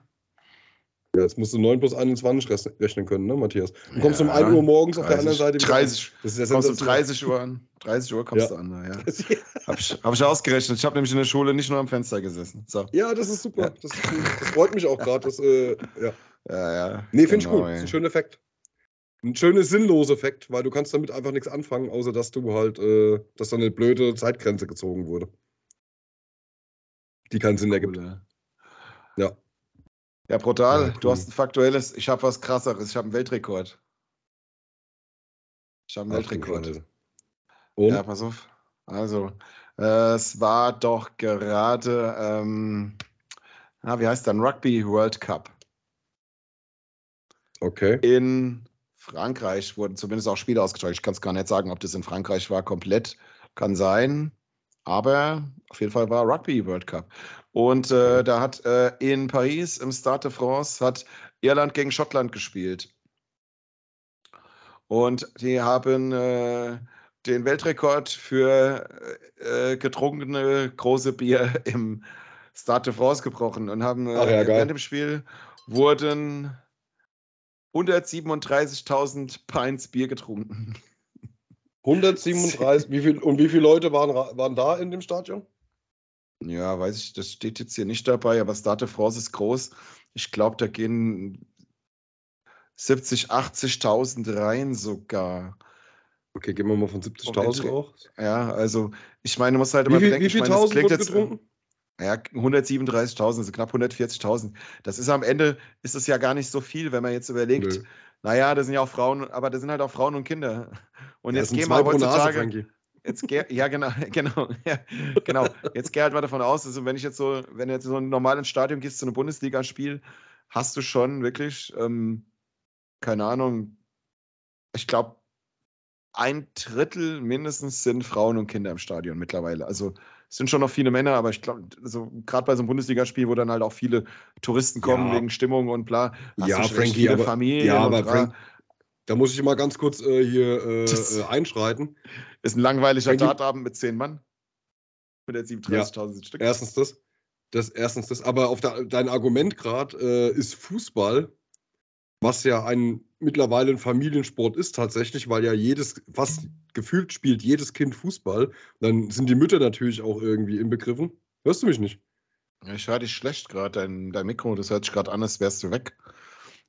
ja, jetzt musst du 9 plus 21 rechnen können, ne, Matthias? Du kommst ja, um 1 Uhr morgens 30, auf der anderen Seite 30, Das ist ja kommst um 30 Uhr an. 30 Uhr kommst ja. du an, ja. [LAUGHS] Habe ich, hab ich ausgerechnet. Ich habe nämlich in der Schule nicht nur am Fenster gesessen. So. Ja, das ist super. Ja. Das, ist das, freut mich auch gerade. Äh, ja. ja, ja. Nee, finde genau, ich gut. Das ist ein schöner Effekt. Ein schöner sinnloser Effekt, weil du kannst damit einfach nichts anfangen, außer dass du halt, äh, dass da eine blöde Zeitgrenze gezogen wurde. Die keinen Sinn cool, ergibt. Ja. Ja, brutal. Ja, cool. Du hast ein faktuelles. Ich habe was krasseres. Ich habe einen Weltrekord. Ich habe einen Ach, Weltrekord. Und? Ja, pass auf. Also, äh, es war doch gerade, ähm, na, wie heißt dann, Rugby World Cup. Okay. In Frankreich wurden zumindest auch Spiele ausgetragen. Ich kann es gar nicht sagen, ob das in Frankreich war, komplett. Kann sein. Aber auf jeden Fall war Rugby World Cup. Und äh, da hat äh, in Paris im Stade de France hat Irland gegen Schottland gespielt. Und die haben äh, den Weltrekord für äh, getrunkene große Bier [LAUGHS] im Stade de France gebrochen und haben Ach, ja, während dem Spiel wurden 137.000 Pints Bier getrunken. [LAUGHS] 137, wie viel, und wie viele Leute waren, waren da in dem Stadion? Ja, weiß ich, das steht jetzt hier nicht dabei, aber Stade France ist groß. Ich glaube, da gehen 70, 80.000 rein sogar. Okay, gehen wir mal von 70.000 auch. Ja, also ich meine, du musst halt immer wie, bedenken, wie viel ich meine, das klingt jetzt, getrunken? Ja, 137.000, also knapp 140.000. Das ist am Ende, ist es ja gar nicht so viel, wenn man jetzt überlegt, Nö. Naja, das sind ja auch Frauen, aber das sind halt auch Frauen und Kinder. Und ja, jetzt gehen wir heutzutage. Nase, jetzt geh, ja, genau, [LAUGHS] genau, ja, genau. Jetzt geh halt mal davon aus, also wenn ich jetzt so, wenn du jetzt so ein normales Stadion gehst zu einem Bundesligaspiel, hast du schon wirklich, ähm, keine Ahnung, ich glaube, ein Drittel mindestens sind Frauen und Kinder im Stadion mittlerweile. Also es sind schon noch viele Männer, aber ich glaube, also, gerade bei so einem Bundesligaspiel, wo dann halt auch viele Touristen kommen ja. wegen Stimmung und bla, ja, Frankie, aber, Familien. Ja, aber Frank, da muss ich mal ganz kurz äh, hier äh, [LAUGHS] äh einschreiten. Ist ein langweiliger Dartabend mit zehn Mann. Mit der 37.000 ja, Stück. Erstens das. das. Erstens das. Aber auf der, dein Argument gerade äh, ist Fußball, was ja ein mittlerweile ein Familiensport ist tatsächlich, weil ja jedes, fast gefühlt spielt jedes Kind Fußball. Dann sind die Mütter natürlich auch irgendwie inbegriffen. Hörst du mich nicht? Ich höre dich schlecht gerade, dein, dein Mikro, das hört sich gerade an, als wärst du weg.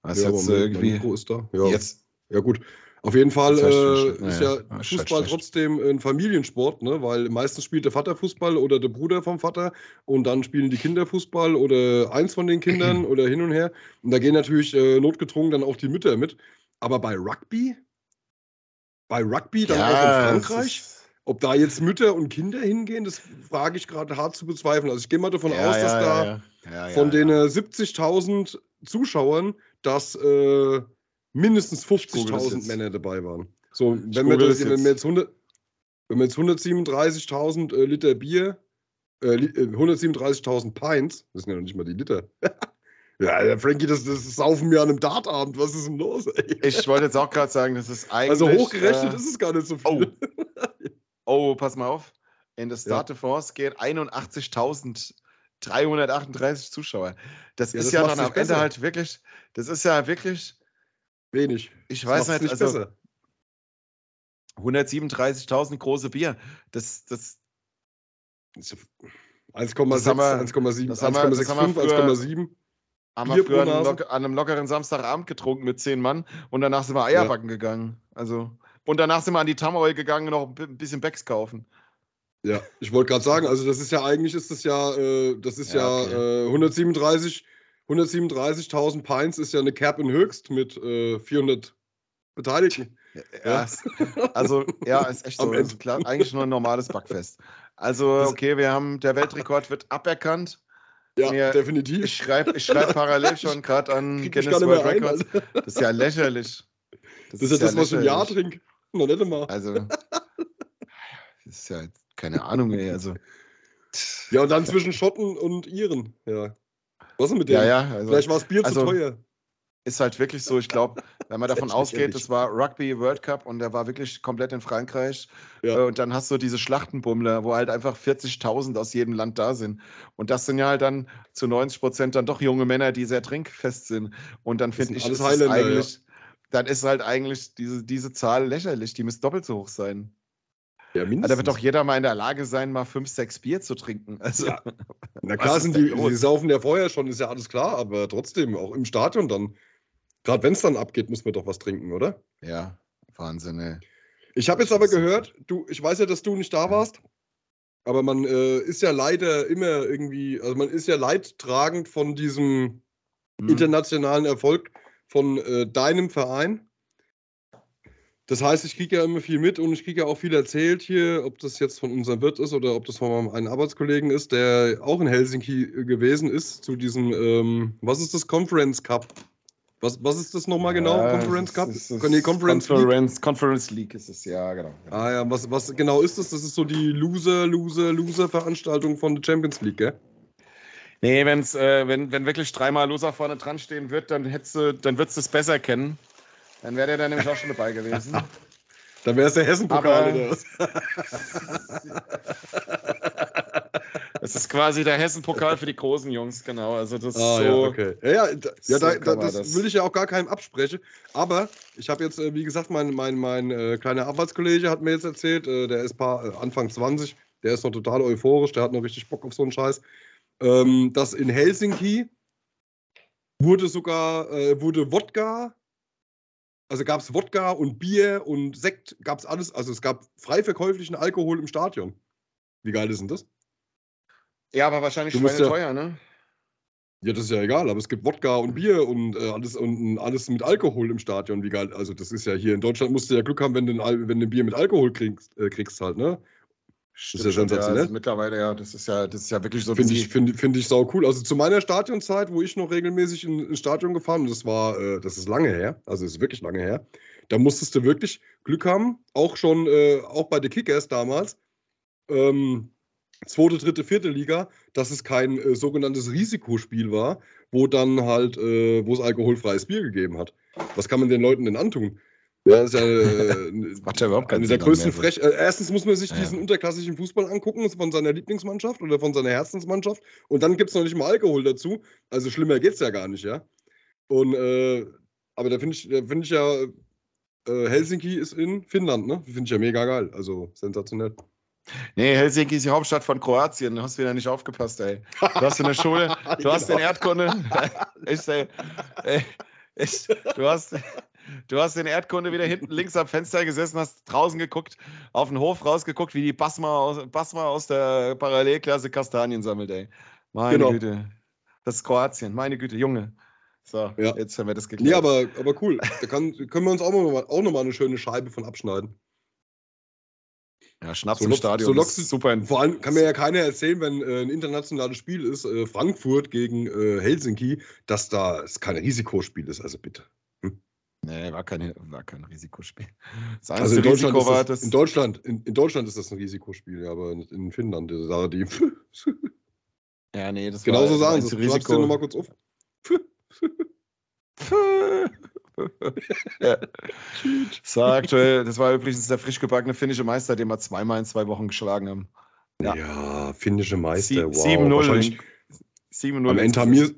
Also ja, jetzt irgendwie. Mikro ist da. Ja. Jetzt, ja, gut. Auf jeden Fall äh, ist ja, ja Fußball trotzdem ein Familiensport, ne? weil meistens spielt der Vater Fußball oder der Bruder vom Vater und dann spielen die Kinder Fußball oder eins von den Kindern [CLEARS THROAT] oder hin und her. Und da gehen natürlich äh, notgedrungen dann auch die Mütter mit. Aber bei Rugby, bei Rugby dann ja, auch in Frankreich, ob da jetzt Mütter und Kinder hingehen, das frage ich gerade hart zu bezweifeln. Also ich gehe mal davon ja, aus, dass da von den 70.000 Zuschauern, dass äh, mindestens 50.000 Männer dabei waren. So, wenn wir, das, wenn wir, jetzt 100, wenn wir jetzt 137.000 äh, Liter Bier, äh, 137.000 äh, Pints, das sind ja noch nicht mal die Liter. [LAUGHS] ja, der Frankie, das, das saufen wir an einem Dartabend. Was ist denn los? Ey? Ich wollte jetzt auch gerade sagen, das ist [LAUGHS] eigentlich. Also hochgerechnet äh, ist es gar nicht so viel. Oh, oh pass mal auf. In der Start ja. Force gehen 81.338 Zuschauer. Das ja, ist das ja dann am Ende halt wirklich, das ist ja wirklich Wenig. Ich weiß nicht, also 137.000 große Bier. Das, das 1,6, 1,7, 1,65, 1,7. Haben wir früher an, an einem, lockeren Samstagabend getrunken mit zehn Mann und danach sind wir Eierbacken ja. gegangen. Also, und danach sind wir an die Tamoil gegangen und noch ein bisschen Becks kaufen. Ja, ich wollte gerade sagen, also das ist ja eigentlich ist das ja, äh, das ist ja, ja okay. äh, 137 137.000 Pints ist ja eine Cap in Höchst mit äh, 400 Beteiligten. Ja, ja. also ja, ist echt [LAUGHS] so. Also, klar, eigentlich nur ein normales Backfest. Also okay, wir haben, der Weltrekord wird aberkannt. Ja, Mir, definitiv. Ich schreibe schreib [LAUGHS] parallel schon gerade an Krieg Guinness World ein, Records. Das ist ja lächerlich. Das, das ist ja das, was ich im Jahr trinke. Noch nicht mal. Also, das ist ja keine Ahnung, ey. Also. Ja, und dann zwischen Schotten und Iren, ja. Was ist mit dem? Ja, ja. Also, Vielleicht war das Bier also, zu teuer. Ist halt wirklich so, ich glaube, wenn man [LAUGHS] davon ausgeht, das war Rugby World Cup und der war wirklich komplett in Frankreich. Ja. Äh, und dann hast du diese Schlachtenbummler, wo halt einfach 40.000 aus jedem Land da sind. Und das sind ja halt dann zu 90 Prozent dann doch junge Männer, die sehr trinkfest sind. Und dann finde ich, ist eigentlich, ja. dann ist halt eigentlich diese, diese Zahl lächerlich. Die müsste doppelt so hoch sein. Ja, mindestens. Da wird doch jeder mal in der Lage sein, mal fünf, sechs Bier zu trinken. [LAUGHS] Also, ja. Na klar, sind die, die saufen ja vorher schon, ist ja alles klar, aber trotzdem, auch im Stadion dann. Gerade wenn es dann abgeht, muss man doch was trinken, oder? Ja, Wahnsinn, ey. Ich habe jetzt aber gehört, du, ich weiß ja, dass du nicht da warst, aber man äh, ist ja leider immer irgendwie, also man ist ja leidtragend von diesem hm. internationalen Erfolg von äh, deinem Verein. Das heißt, ich kriege ja immer viel mit und ich kriege ja auch viel erzählt hier, ob das jetzt von unserem Wirt ist oder ob das von einem Arbeitskollegen ist, der auch in Helsinki gewesen ist, zu diesem, ähm, was ist das, Conference Cup? Was, was ist das nochmal genau? Ja, Conference Cup? Ist, ist nee, Conference, Conference, League? Conference League ist es, ja, genau, genau. Ah ja, was, was genau ist das? Das ist so die Loser, Loser, Loser-Veranstaltung von der Champions League, gell? Nee, wenn's, äh, wenn, wenn wirklich dreimal Loser vorne dran stehen wird, dann, du, dann würdest du es besser kennen. Dann wäre der da nämlich auch schon dabei gewesen. [LAUGHS] dann wäre es der Hessen-Pokal oder was? [LAUGHS] Es ist quasi der Hessen-Pokal für die großen Jungs, genau. Also das ah, so. Ja, okay. ja, ja, da, ja da, da, das, das, will ich ja auch gar keinem absprechen. Aber ich habe jetzt, äh, wie gesagt, mein, mein, mein äh, kleiner Arbeitskollege hat mir jetzt erzählt, äh, der ist paar, äh, Anfang 20, der ist noch total euphorisch, der hat noch richtig Bock auf so einen Scheiß. Ähm, dass in Helsinki wurde sogar, äh, wurde Wodka also gab es Wodka und Bier und Sekt, gab es alles. Also es gab frei verkäuflichen Alkohol im Stadion. Wie geil ist denn das? Ja, aber wahrscheinlich du ja, teuer, ne? Ja, das ist ja egal, aber es gibt Wodka und Bier und äh, alles und alles mit Alkohol im Stadion, wie geil. Also das ist ja hier in Deutschland musst du ja Glück haben, wenn du ein, wenn du ein Bier mit Alkohol kriegst, äh, kriegst halt, ne? Das ist ja sensationell. Ja, also mittlerweile, ja, das ist ja, das ist ja wirklich so. Finde ich, find, find ich sau cool. Also zu meiner Stadionzeit, wo ich noch regelmäßig in, ins Stadion gefahren bin, das war, äh, das ist lange her, also ist wirklich lange her, da musstest du wirklich Glück haben, auch schon, äh, auch bei den Kickers damals, ähm, zweite, dritte, vierte Liga, dass es kein äh, sogenanntes Risikospiel war, wo dann halt, äh, wo es alkoholfreies Bier gegeben hat. Was kann man den Leuten denn antun? Ja, das ist ja, äh, [LAUGHS] macht ja überhaupt eine der größten Frech. Äh, erstens muss man sich ja. diesen unterklassischen Fußball angucken, von seiner Lieblingsmannschaft oder von seiner Herzensmannschaft. Und dann gibt es noch nicht mal Alkohol dazu. Also schlimmer geht es ja gar nicht, ja. Und äh, aber da finde ich, find ich ja, äh, Helsinki ist in Finnland, ne? Finde ich ja mega geil. Also sensationell. Nee, Helsinki ist die Hauptstadt von Kroatien. Du hast wieder nicht aufgepasst, ey. Du hast in der Schule, [LAUGHS] du hast den Erdkunde. [LAUGHS] ich, ey, ich, du hast, Du hast in Erdkunde wieder hinten links am Fenster gesessen, hast draußen geguckt, auf den Hof rausgeguckt, wie die Basma aus, Basma aus der Parallelklasse Kastanien sammelt, ey. Meine genau. Güte. Das ist Kroatien, meine Güte, Junge. So, ja. jetzt haben wir das geklärt. Nee, aber, aber cool. Da kann, können wir uns auch nochmal auch noch mal eine schöne Scheibe von abschneiden. Ja, Schnaps so im Stadion. So lockst super. Vor allem kann mir ja keiner erzählen, wenn äh, ein internationales Spiel ist, äh, Frankfurt gegen äh, Helsinki, dass da es kein Risikospiel ist. Also bitte. Nee, war kein, war kein Risikospiel. Das also in Deutschland, Risiko das, in, Deutschland, in, in, Deutschland ist das ein Risikospiel, aber in Finnland ist da die. ja, nee, das Genauso war sagen sie. Risiko. dir nochmal kurz auf. [LAUGHS] ja. Das war aktuell, das war übrigens der frisch gebackene finnische Meister, den wir zweimal in zwei Wochen geschlagen haben. Ja, ja finnische Meister, wow. 7-0. 7-0. Am Ende haben wir,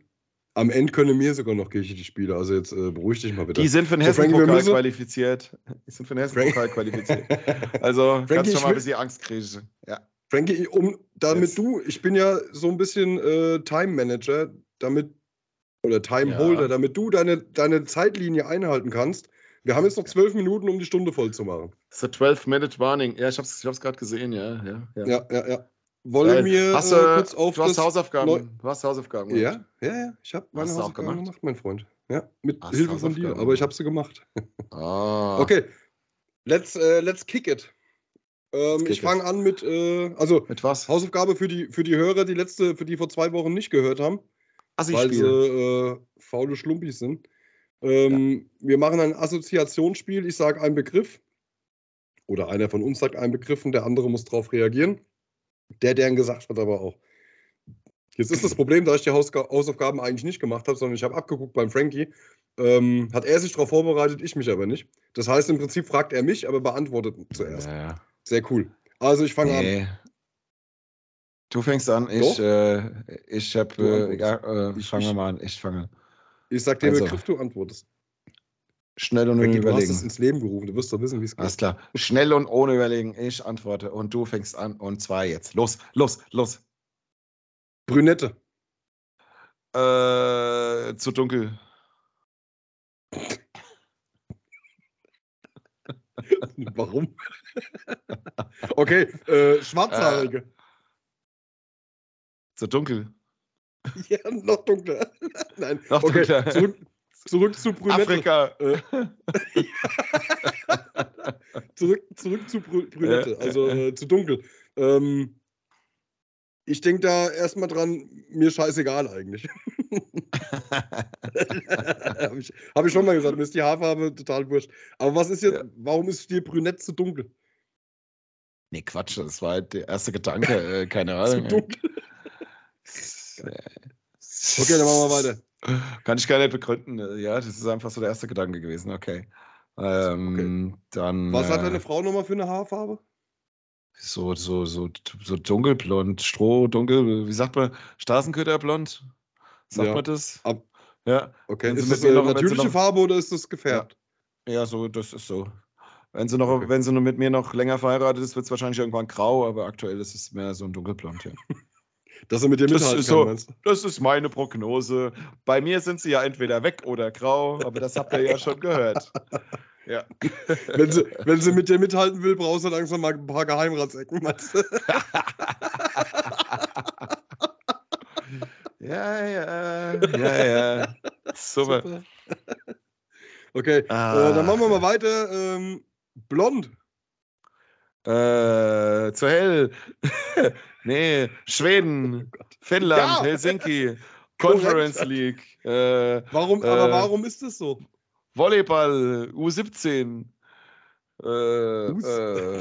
am Ende können mir sogar noch Kirche die Spiele. Also jetzt äh, beruhig dich mal bitte. Die sind für den Hessen-Pokal qualifiziert. Die sind für den Hessen-Pokal qualifiziert. [LAUGHS] Also Frankie, kannst schon mal ein bisschen Angst kriegen. Ja. Frankie, um, damit yes. du, ich bin ja so ein bisschen äh, Time Manager, damit, oder Time Holder, ja. damit du deine, deine Zeitlinie einhalten kannst. Wir haben jetzt noch zwölf Minuten, um die Stunde voll zu machen. So 12-Minute Warning. Ja, ich habe es ich gerade gesehen, ja. Ja, ja, ja. ja, ja. Wollen wir hast, äh, kurz auf du hast Hausaufgaben. Neu du hast Hausaufgaben. Ja, ja, ja. Ich habe meine hast Hausaufgaben gemacht? gemacht? mein Freund. Ja, mit hast Hilfe von dir, aber ich habe sie gemacht. [LAUGHS] Ah. Okay, let's, uh, let's kick it. Ähm, ich fange an mit, äh, also mit was? Hausaufgabe für die, für die Hörer, die letzte, für die vor zwei Wochen nicht gehört haben, also weil sie äh, faule Schlumpis sind. Ähm, ja. Wir machen ein Assoziationsspiel. Ich sage einen Begriff oder einer von uns sagt einen Begriff und der andere muss darauf reagieren. Der, der ihn gesagt hat, aber auch. Jetzt ist das Problem, da ich die Hausaufgaben eigentlich nicht gemacht habe, sondern ich habe abgeguckt beim Frankie, ähm, hat er sich darauf vorbereitet, ich mich aber nicht. Das heißt, im Prinzip fragt er mich, aber beantwortet zuerst. Ja. Sehr cool. Also ich fange nee. an. Du fängst an, ich, äh, ich habe, äh, ja, äh, fangen wir mal an, ich fange. Ich sag dir also. Begriff, du antwortest. Schnell und ohne Überlegen. Du hast es ins Leben gerufen, du wirst doch wissen, wie es geht. Alles klar. Schnell und ohne Überlegen. Ich antworte und du fängst an und zwar jetzt. Los, los, los. Brünette. Äh, zu dunkel. [LAUGHS] Warum? okay, äh, schwarzhaarige. Äh, zu dunkel. [LAUGHS] Ja, noch dunkler. [LAUGHS] Nein, noch okay. dunkler. Zurück, Zurück zu Brünette. Afrika. Äh. [LAUGHS] zurück, zurück zu Brünette, also äh, zu dunkel. Ähm, ich denke da erstmal dran, mir scheißegal eigentlich. [LAUGHS] Habe ich, hab ich, schon mal gesagt, mir ist die Haarfarbe total wurscht. Aber was ist jetzt, ja. warum ist dir Brünett zu dunkel? Nee, Quatsch, das war halt der erste Gedanke, äh, keine [LAUGHS] Ahnung. zu dunkel. okay, dann machen wir weiter. Kann ich gar nicht begründen. Ja, das ist einfach so der erste Gedanke gewesen. Okay. Ähm, okay. Dann, Was hat äh, deine Frau nochmal für eine Haarfarbe? So, so, so, so dunkelblond, Stroh, dunkel, wie sagt man, Straßenköderblond? Sagt ja. man das? Ab, ja. Okay, ist das eine noch, natürliche noch, Farbe oder ist das gefärbt? Ja. ja, so, das ist so. Wenn sie, noch, okay. wenn sie nur mit mir noch länger verheiratet ist, wird es wahrscheinlich irgendwann grau, aber aktuell ist es mehr so ein dunkelblond, ja. [LAUGHS] Dass er mit dir mithalten das kann, so, Das ist meine Prognose. Bei mir sind sie ja entweder weg oder grau, aber das habt ihr ja schon gehört. [LAUGHS] Ja. Wenn sie, wenn sie mit dir mithalten will, brauchst du langsam mal ein paar Geheimratsecken, meinst du? [LAUGHS] ja, ja, ja, ja. Super. Super. Okay, ah. äh, dann machen wir mal weiter. Ähm, blond. Äh, zu hell. [LAUGHS] nee, Schweden, [LAUGHS] oh Finnland, ja. Helsinki, [LAUGHS] Conference League. Äh, warum, aber äh, warum ist das so? Volleyball, U17. Äh, äh,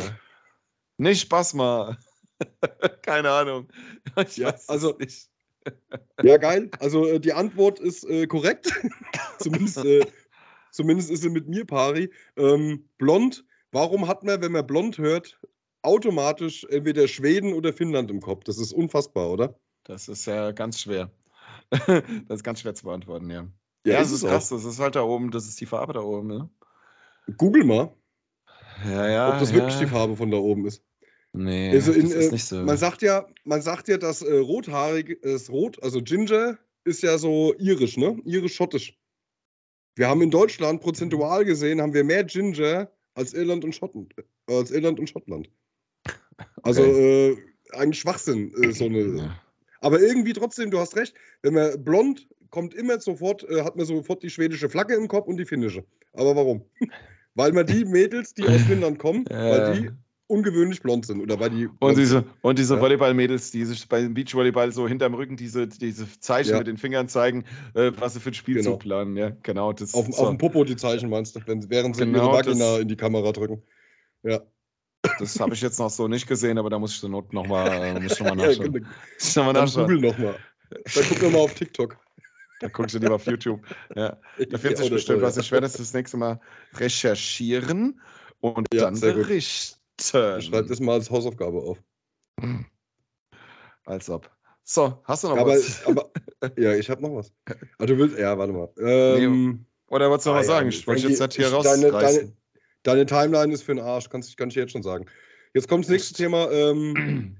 nicht Basma. [LAUGHS] Keine Ahnung. Ja, also, nicht. ja, geil. Also äh, die Antwort ist äh, korrekt. zumindest, äh, zumindest ist sie mit mir pari. Ähm, blond. Warum hat man, wenn man blond hört, automatisch entweder Schweden oder Finnland im Kopf? Das ist unfassbar, oder? Das ist ja ganz schwer. [LAUGHS] das ist ganz schwer zu beantworten, ja. Ja, ja das ist krass. Das ist halt da oben, das ist die Farbe da oben, ne? Google mal. Ja, ja. Ob das ja. wirklich die Farbe von da oben ist. Nee, also in, das ist äh, nicht so. Man sagt ja, man sagt ja, dass äh, rothaarig ist rot, also Ginger ist ja so irisch, ne? Irisch-schottisch. Wir haben in Deutschland prozentual gesehen, haben wir mehr Ginger als Irland und Schottland. Äh, als Irland und Schottland. Also okay. äh, eigentlich Schwachsinn, äh, so eine. Ja. Aber irgendwie trotzdem, du hast recht, wenn man blond kommt immer sofort, äh, hat man sofort die schwedische Flagge im Kopf und die finnische. Aber warum? [LAUGHS] weil man die Mädels, die aus Finnland kommen, ja. weil die ungewöhnlich blond sind. Oder weil die und diese, und diese ja. Volleyball-Mädels, die sich beim Beachvolleyball so hinterm Rücken diese, diese Zeichen ja. mit den Fingern zeigen, äh, was sie für ein Spielzug genau. planen. Ja, genau. Das auf, so. auf dem Popo die Zeichen meinst du, wenn, während sie genau, ihre Vagina in die Kamera drücken. Ja. Das habe ich jetzt noch so nicht gesehen, aber da muss ich zur Not nochmal äh, noch mal nachschauen. ja, noch mal [LAUGHS] nachschauen. Google nochmal. Dann gucken wir mal auf TikTok. Da guckst du lieber auf YouTube. Ja. Da findet sich bestimmt was. Ich werde das das nächste Mal recherchieren und ja, dann berichten. Schreib das mal als Hausaufgabe auf. Als ob. So, hast du noch aber, was? Aber, ja, ich habe noch was. Aber du willst, ja, warte mal. Ähm, nee, oder wolltest du noch ah, was sagen? Ich wollte jetzt halt hier. Deine, deine, deine, Timeline ist für den Arsch, kann, kann ich jetzt schon sagen. Jetzt kommt das nächste Thema. Ähm,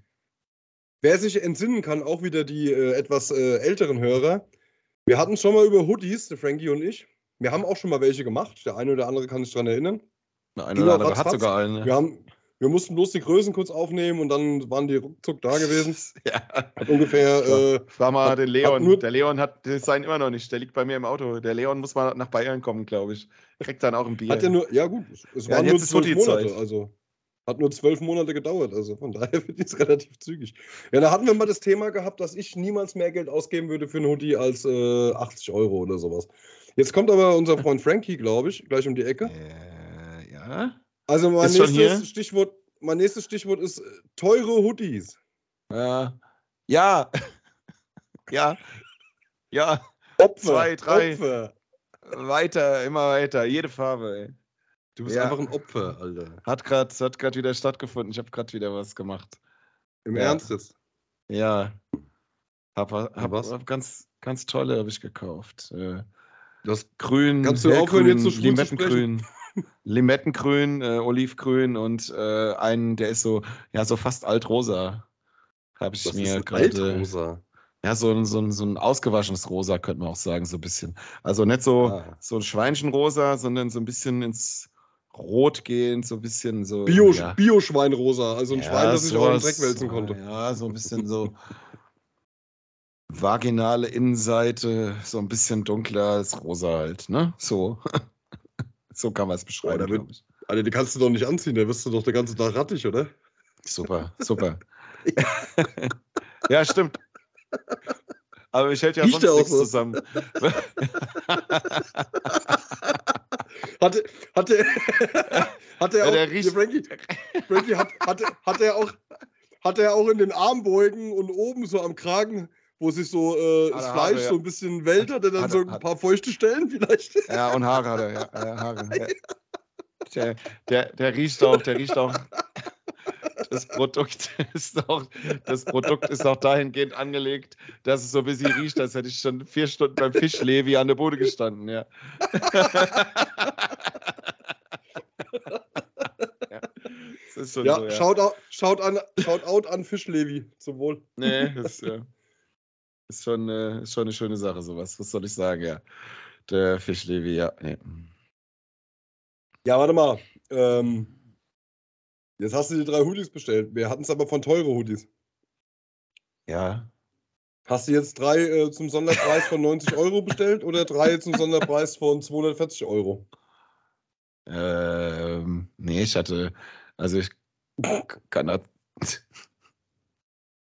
[CLEARS THROAT] wer sich entsinnen kann, auch wieder die äh, etwas äh, älteren Hörer, wir hatten schon mal über Hoodies, der Frankie und ich. Wir haben auch schon mal welche gemacht. Der eine oder andere kann sich daran erinnern. Der eine oder andere hat sogar einen. Wir, haben, wir mussten bloß die Größen kurz aufnehmen und dann waren die ruckzuck da gewesen. [LAUGHS] ja. Hat ungefähr. Äh, Frag mal hat, den Leon. der Leon hat sein immer noch nicht. Der liegt bei mir im Auto. Der Leon muss mal nach Bayern kommen, glaube ich. Kriegt dann auch ein Bier. Hat er nur, ja gut, es waren ja, nur zwölf Monate. Also. Hat nur zwölf Monate gedauert, also von daher finde ich es relativ zügig. Ja, da hatten wir mal das Thema gehabt, dass ich niemals mehr Geld ausgeben würde für einen Hoodie als äh, 80 Euro oder sowas. Jetzt kommt aber unser Freund Frankie, glaube ich, gleich um die Ecke. Äh, ja. Also mein nächstes, Stichwort, mein nächstes Stichwort ist äh, teure Hoodies. Ja. Ja. [LAUGHS] ja. Ja. Opfer. Zwei, drei. Opfer. Weiter, immer weiter. Jede Farbe, ey. Du bist ja. einfach ein Opfer, Alter. Hat gerade hat grad wieder stattgefunden. Ich habe gerade wieder was gemacht. Im ja. Ernst jetzt? Ja. Hab, hab, hab ganz, ganz tolle habe ich gekauft. Äh, das grün, Kannst du aufhören, jetzt so Limettengrün. [LAUGHS] Limettengrün, äh, Olivgrün und äh, einen, der ist so, ja, so fast altrosa. Habe ich Was mir gerade. Altrosa. Ja, so ein, so, ein, so ein ausgewaschenes Rosa, könnte man auch sagen, so ein bisschen. Also nicht so, ah. so ein Schweinchenrosa, sondern so ein bisschen ins rot gehend, so ein bisschen so. Bio, ja. Bio-Schweinrosa, also ein ja, Schwein, das sich auch in Dreck wälzen konnte. Ja, so ein bisschen so vaginale Innenseite, so ein bisschen dunkler als rosa halt, ne? So. [LAUGHS] so kann man es beschreiben. Oh, wird, Alter, die kannst du doch nicht anziehen, da wirst du doch den ganzen Tag rattig, oder? Super, super. [LAUGHS] ja, stimmt. Aber ich hält ja Riecht sonst nichts so. zusammen. hatte, hatte, hatte er ja, auch, der riecht, Frankie, Frankie hat, hatte, hat er auch, hat er auch in den Armbeugen und oben so am Kragen, wo sich so äh, das Fleisch Haare, ja. so ein bisschen wellt, hat er dann hat, so ein hat, paar feuchte Stellen vielleicht. [LAUGHS] Ja, und Haare hat er, ja. ja Haare. [LAUGHS] Ja. Der, der, der riecht auch, der riecht auch. Das Produkt [LAUGHS] ist auch, das Produkt ist auch dahingehend angelegt, dass es so ein bisschen riecht, als hätte ich schon vier Stunden beim Fischlevi an der Bude gestanden, ja. ja, so, ja. Schaut, out, schaut, an, schaut out an Fischlevi, zum Wohl. Nee, das äh, ist, schon, äh, ist schon eine schöne Sache, sowas. Was soll ich sagen, ja. Der Fischlevi, ja. Nee. Ja, warte mal. Ähm, jetzt hast du die drei Hoodies bestellt. Wir hatten es aber von teure Hoodies. Ja. Hast du jetzt drei äh, zum Sonderpreis von 90 Euro bestellt oder drei zum Sonderpreis von 240 Euro? Ähm, nee, ich hatte, also ich kann das [LAUGHS]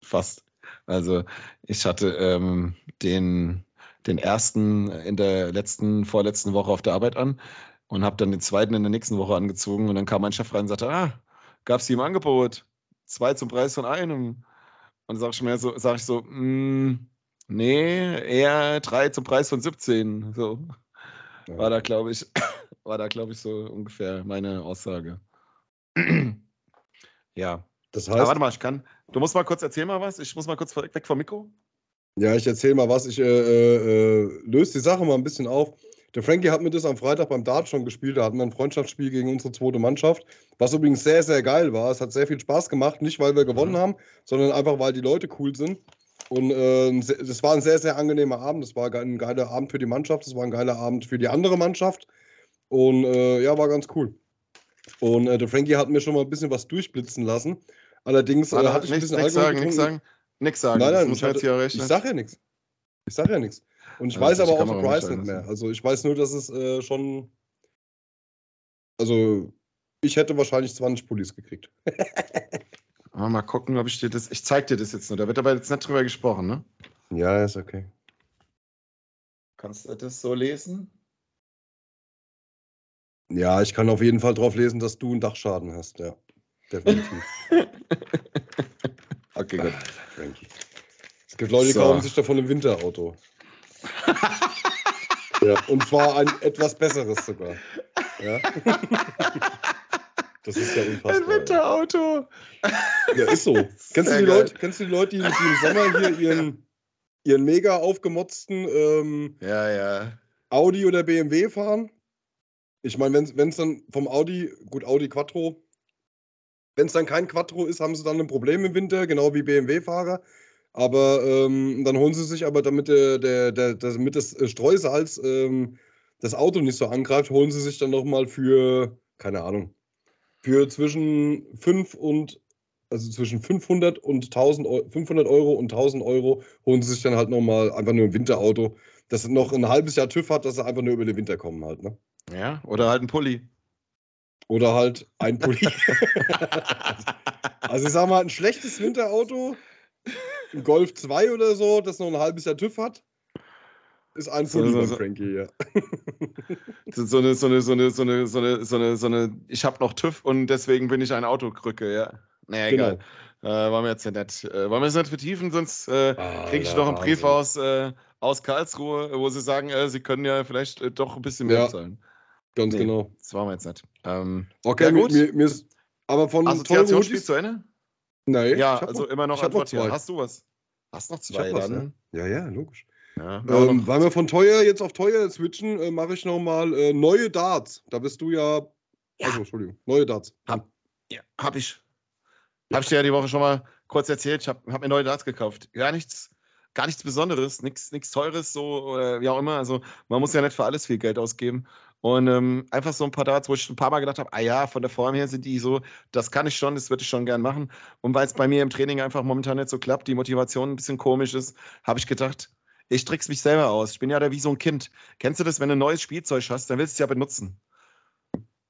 fast. Also ich hatte ähm, den, den ersten in der letzten, vorletzten Woche auf der Arbeit an und habe dann den zweiten in der nächsten Woche angezogen und dann kam mein Chef rein und sagte, ah, gab es die im Angebot? Zwei zum Preis von einem. Und sag ich mir so, sag ich so, mm, nee, eher drei zum Preis von 17. So. War da, glaube ich, [COUGHS] war da, glaube ich, so ungefähr meine Aussage. [CLEARS THROAT] ja. Das heißt. Aber warte mal, ich kann. Du musst mal kurz erzählen mal was. Ich muss mal kurz weg vom Mikro. Ja, ich erzähle mal was. Ich äh, äh, löse die Sache mal ein bisschen auf. Der Frankie hat mir das am Freitag beim Dart schon gespielt. Da hatten wir ein Freundschaftsspiel gegen unsere zweite Mannschaft, was übrigens sehr, sehr geil war. Es hat sehr viel Spaß gemacht, nicht weil wir gewonnen mhm. haben, sondern einfach weil die Leute cool sind. Und äh, das war ein sehr, sehr angenehmer Abend. Das war ein geiler Abend für die Mannschaft, das war ein geiler Abend für die andere Mannschaft. Und äh, ja, war ganz cool. Und äh, der Frankie hat mir schon mal ein bisschen was durchblitzen lassen. Allerdings äh, hatte ich ein bisschen nichts sagen, nichts sagen, nichts sagen. Nein, nein, ich, hatte, ich sag ja nichts. Ich sag ja nichts. Und ich ja, weiß aber auch den Preis nicht mehr. Also ich weiß nur, dass es äh, schon. Also ich hätte wahrscheinlich 20 Pullis gekriegt. [LAUGHS] mal gucken, ob ich dir das. Ich zeig dir das jetzt nur. Da wird aber jetzt nicht drüber gesprochen, ne? Ja, ist okay. Kannst du das so lesen? Ja, ich kann auf jeden Fall drauf lesen, dass du einen Dachschaden hast, ja. Definitiv. [LAUGHS] okay, gut. Frankie. Es gibt Leute, die so. kaufen sich davon ein Winterauto. [LAUGHS] ja, und zwar ein etwas besseres sogar. Ja. Das ist ja unfassbar. Ein Winterauto. Ja, ist so. Kennst du, die Leute, kennst du die Leute, die, die im Sommer hier ihren, ihren mega aufgemotzten ähm, ja, ja. Audi oder BMW fahren? Ich meine, wenn es dann vom Audi, gut, Audi Quattro, wenn es dann kein Quattro ist, haben sie dann ein Problem im Winter, genau wie BMW-Fahrer. Aber ähm, dann holen sie sich aber, damit, der, der, der, damit das äh, Streusalz ähm, das Auto nicht so angreift, holen sie sich dann nochmal für, keine Ahnung, für zwischen 5 und, also zwischen 500 und 1000 Euro, 500 Euro und 1000 Euro holen sie sich dann halt nochmal einfach nur ein Winterauto, das noch ein halbes Jahr TÜV hat, dass sie einfach nur über den Winter kommen halt, ne? Ja, oder halt ein Pulli. Oder halt ein Pulli. [LAUGHS] also ich sag mal, ein schlechtes Winterauto ein Golf 2 oder so, das noch ein halbes Jahr TÜV hat, ist ein Pulli so, so, Frankie, ja. So eine, so eine, so eine, so eine, so eine, so eine, so eine, ich habe noch TÜV und deswegen bin ich ein Autokrücke, ja. Naja, genau. egal. Äh, wollen wir jetzt nicht, äh, wollen wir es nicht vertiefen, sonst äh, ah, kriege ich noch einen Brief aus, äh, aus Karlsruhe, wo sie sagen, äh, sie können ja vielleicht äh, doch ein bisschen mehr ja, zahlen. Ganz nee, genau. Das wollen wir jetzt nicht. Ähm, okay, ja, gut. Mir, mir ist, aber von Assoziationsspiel zu Ende? Nein. Ja, also noch, immer noch Antwort. Hast du was? Hast noch zwei was, dann? Ja, ja, logisch. Ja, ähm, weil wir von teuer jetzt auf teuer switchen, äh, mache ich nochmal äh, neue Darts. Da bist du ja. ja. Also, Entschuldigung, neue Darts. Hab, ja, hab ich. Hab ich dir ja die Woche schon mal kurz erzählt. Ich habe hab mir neue Darts gekauft. Gar nichts, gar nichts Besonderes, nichts, nichts Teures, so oder wie auch immer. Also man muss ja nicht für alles viel Geld ausgeben. Und ähm, einfach so ein paar Darts, wo ich ein paar Mal gedacht habe, ah ja, von der Form her sind die so, das kann ich schon, das würde ich schon gern machen. Und weil es bei mir im Training einfach momentan nicht so klappt, die Motivation ein bisschen komisch ist, habe ich gedacht, ich trick's mich selber aus. Ich bin ja da wie so ein Kind. Kennst du das, wenn du ein neues Spielzeug hast, dann willst du es ja benutzen.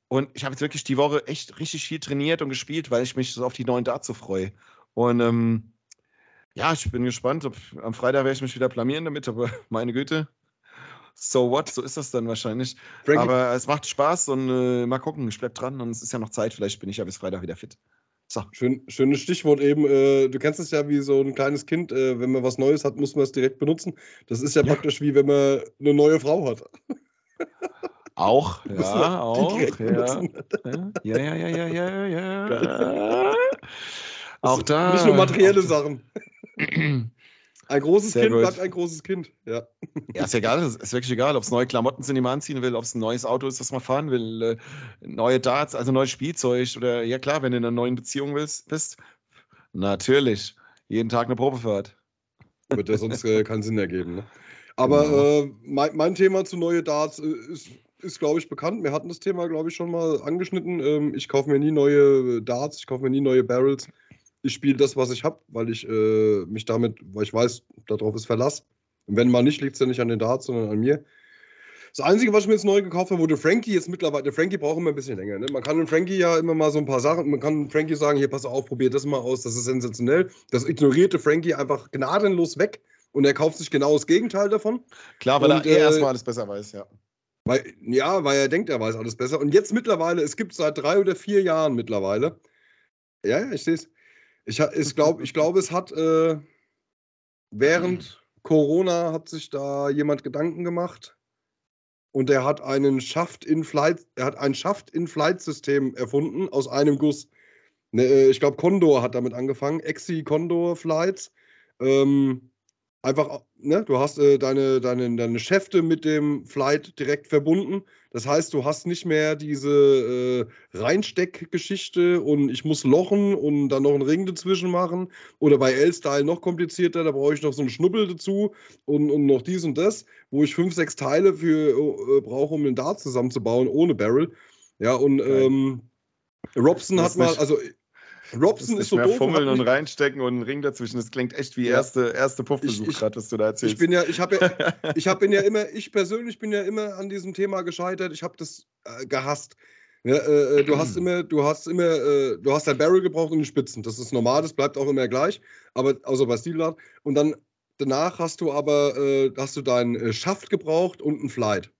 Und ich habe jetzt wirklich die Woche echt richtig viel trainiert und gespielt, weil ich mich so auf die neuen Darts so freue. Und ähm, ja, ich bin gespannt. Ob, am Freitag werde ich mich wieder blamieren damit, aber [LAUGHS] meine Güte. So what? So ist das dann wahrscheinlich. Frankie. Aber es macht Spaß und äh, mal gucken, ich bleib dran und es ist ja noch Zeit. Vielleicht bin ich ja bis Freitag wieder fit. So. Schön, schönes Stichwort eben. Äh, du kennst es ja wie so ein kleines Kind. Äh, wenn man was Neues hat, muss man es direkt benutzen. Das ist ja, ja, praktisch wie wenn man eine neue Frau hat. [LAUGHS] Auch, ja, auch. Ja. ja, ja, ja, ja, ja, ja. [LAUGHS] Auch da. Nicht nur materielle Sachen. [CLEARS THROAT] [CLEARS THROAT] Ein großes Sehr Kind gut. bleibt ein großes Kind. Ja, ja ist egal, ist wirklich egal, ob es neue Klamotten sind, die man anziehen will, ob es ein neues Auto ist, das man fahren will, äh, neue Darts, also neues Spielzeug oder ja klar, wenn du in einer neuen Beziehung willst, bist, natürlich, jeden Tag eine Probefahrt. Wird ja sonst [LAUGHS] äh, keinen Sinn ergeben. Ne? Aber genau. äh, mein, mein, Thema zu neue Darts äh, ist, ist glaube ich, bekannt. Wir hatten das Thema, glaube ich, schon mal angeschnitten. Ähm, ich kaufe mir nie neue Darts, ich kaufe mir nie neue Barrels ich spiele das, was ich habe, weil ich äh, mich damit, weil ich weiß, darauf ist Verlass. Und wenn mal nicht, liegt es ja nicht an den Darts, sondern an mir. Das Einzige, was ich mir jetzt neu gekauft habe, wurde Frankie jetzt mittlerweile, der Frankie braucht immer ein bisschen länger. Ne? Man kann dem Frankie ja immer mal so ein paar Sachen, man kann Frankie sagen, hier, pass auf, probier das mal aus, das ist sensationell. Das ignorierte Frankie einfach gnadenlos weg und er kauft sich genau das Gegenteil davon. Klar, weil und, er eh äh, erstmal alles besser weiß, ja. Weil, ja, weil er denkt, er weiß alles besser. Und jetzt mittlerweile, es gibt seit drei oder vier Jahren mittlerweile, ja, ja, ich sehe es, ich, ich glaube, ich glaub, es hat äh, während Corona hat sich da jemand Gedanken gemacht und er hat einen Schaft in Flight, er hat ein Schaft in Flight System erfunden aus einem Guss. Ne, äh, ich glaube, Condor hat damit angefangen, Exi Condor Flights. Ähm, einfach, ne, du hast äh, deine, deine, deine Schäfte mit dem Flight direkt verbunden. Das heißt, du hast nicht mehr diese äh, Reinsteckgeschichte und ich muss lochen und dann noch einen Ring dazwischen machen. Oder bei L-Style noch komplizierter, da brauche ich noch so einen Schnuppel dazu und, und noch dies und das, wo ich fünf, sechs Teile für äh, brauche, um den Dart zusammenzubauen ohne Barrel. Ja, und ähm, Robson hat mal, also Robson ist so mehr doof. Fummeln und reinstecken und einen Ring dazwischen. Das klingt echt wie ja. erste, erste Puffbesuch gerade, was du da erzählst. Ich bin ja, ich habe ja, [LAUGHS] ich habe ja immer, ich persönlich bin ja immer an diesem Thema gescheitert. Ich habe das äh, gehasst. Ja, äh, äh du hast immer, du hast immer, äh, du hast ein Barrel gebraucht und die Spitzen. Das ist normal, das bleibt auch immer gleich. Aber außer bei Stilart. Und dann danach hast du aber, äh, hast du deinen äh, Schaft gebraucht und einen Flight.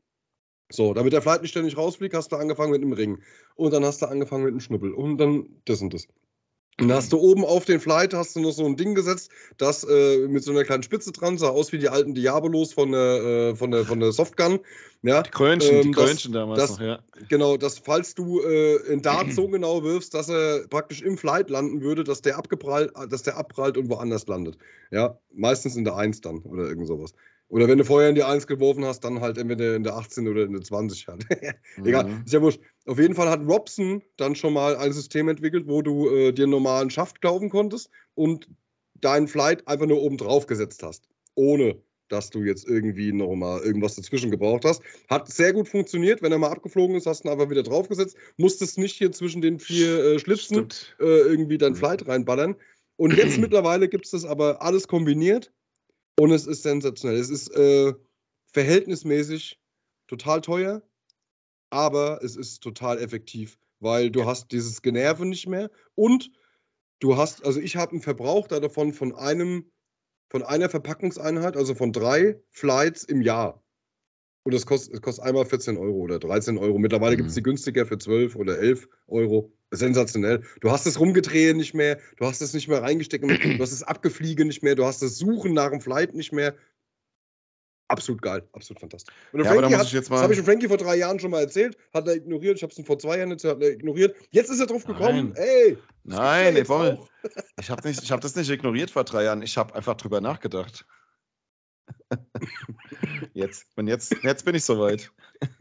So, damit der Flight nicht ständig rausfliegt, hast du angefangen mit einem Ring. Und dann hast du angefangen mit einem Schnuppel. Und dann das und das. Und da hast du oben auf den Flight hast du noch so ein Ding gesetzt, das äh, mit so einer kleinen Spitze dran sah aus wie die alten Diabolos von der, äh, von der, von der Softgun. Ja, die Krönchen, ähm, die Krönchen das, damals das, noch, ja. Genau, dass falls du äh, in Dart so genau wirfst, dass er praktisch im Flight landen würde, dass der abgeprallt, dass der abprallt und woanders landet. Ja, meistens in der 1 dann oder irgend sowas. Oder wenn du vorher in die 1 geworfen hast, dann halt entweder in der 18 oder in der 20 halt. [LAUGHS] Egal, mhm. ist ja wurscht. Auf jeden Fall hat Robson dann schon mal ein System entwickelt, wo du äh, dir einen normalen Schaft kaufen konntest und deinen Flight einfach nur oben drauf gesetzt hast. Ohne dass du jetzt irgendwie nochmal irgendwas dazwischen gebraucht hast. Hat sehr gut funktioniert. Wenn er mal abgeflogen ist, hast du ihn einfach wieder draufgesetzt. Musstest nicht hier zwischen den vier äh, Schlitzen äh, irgendwie dein mhm. Flight reinballern. Und jetzt [CLEARS THROAT] mittlerweile gibt es das aber alles kombiniert und es ist sensationell. Es ist äh, verhältnismäßig total teuer, aber es ist total effektiv, weil du hast dieses Generve nicht mehr und du hast, also ich habe einen Verbrauch davon von einem, von einer Verpackungseinheit, also von drei Flights im Jahr. Und das kostet, das kostet einmal 14 Euro oder 13 Euro. Mittlerweile mhm. gibt es die günstiger für 12 oder 11 Euro. Sensationell. Du hast das Rumgedrehen nicht mehr, du hast es nicht mehr reingesteckt, du hast das Abgefliege nicht mehr, du hast das Suchen nach dem Flight nicht mehr. Absolut geil, absolut fantastisch. Und ja, Frankie hat, das habe ich dem Frankie vor drei Jahren schon mal erzählt, hat er ignoriert. Ich habe es ihm vor zwei Jahren erzählt, hat er ignoriert. Jetzt ist er drauf gekommen. Nein. Ey, Nein, ey, Bommel. [LAUGHS] Ich habe hab das nicht ignoriert vor drei Jahren. Ich habe einfach drüber nachgedacht. [LAUGHS] Jetzt, und jetzt, jetzt bin ich soweit.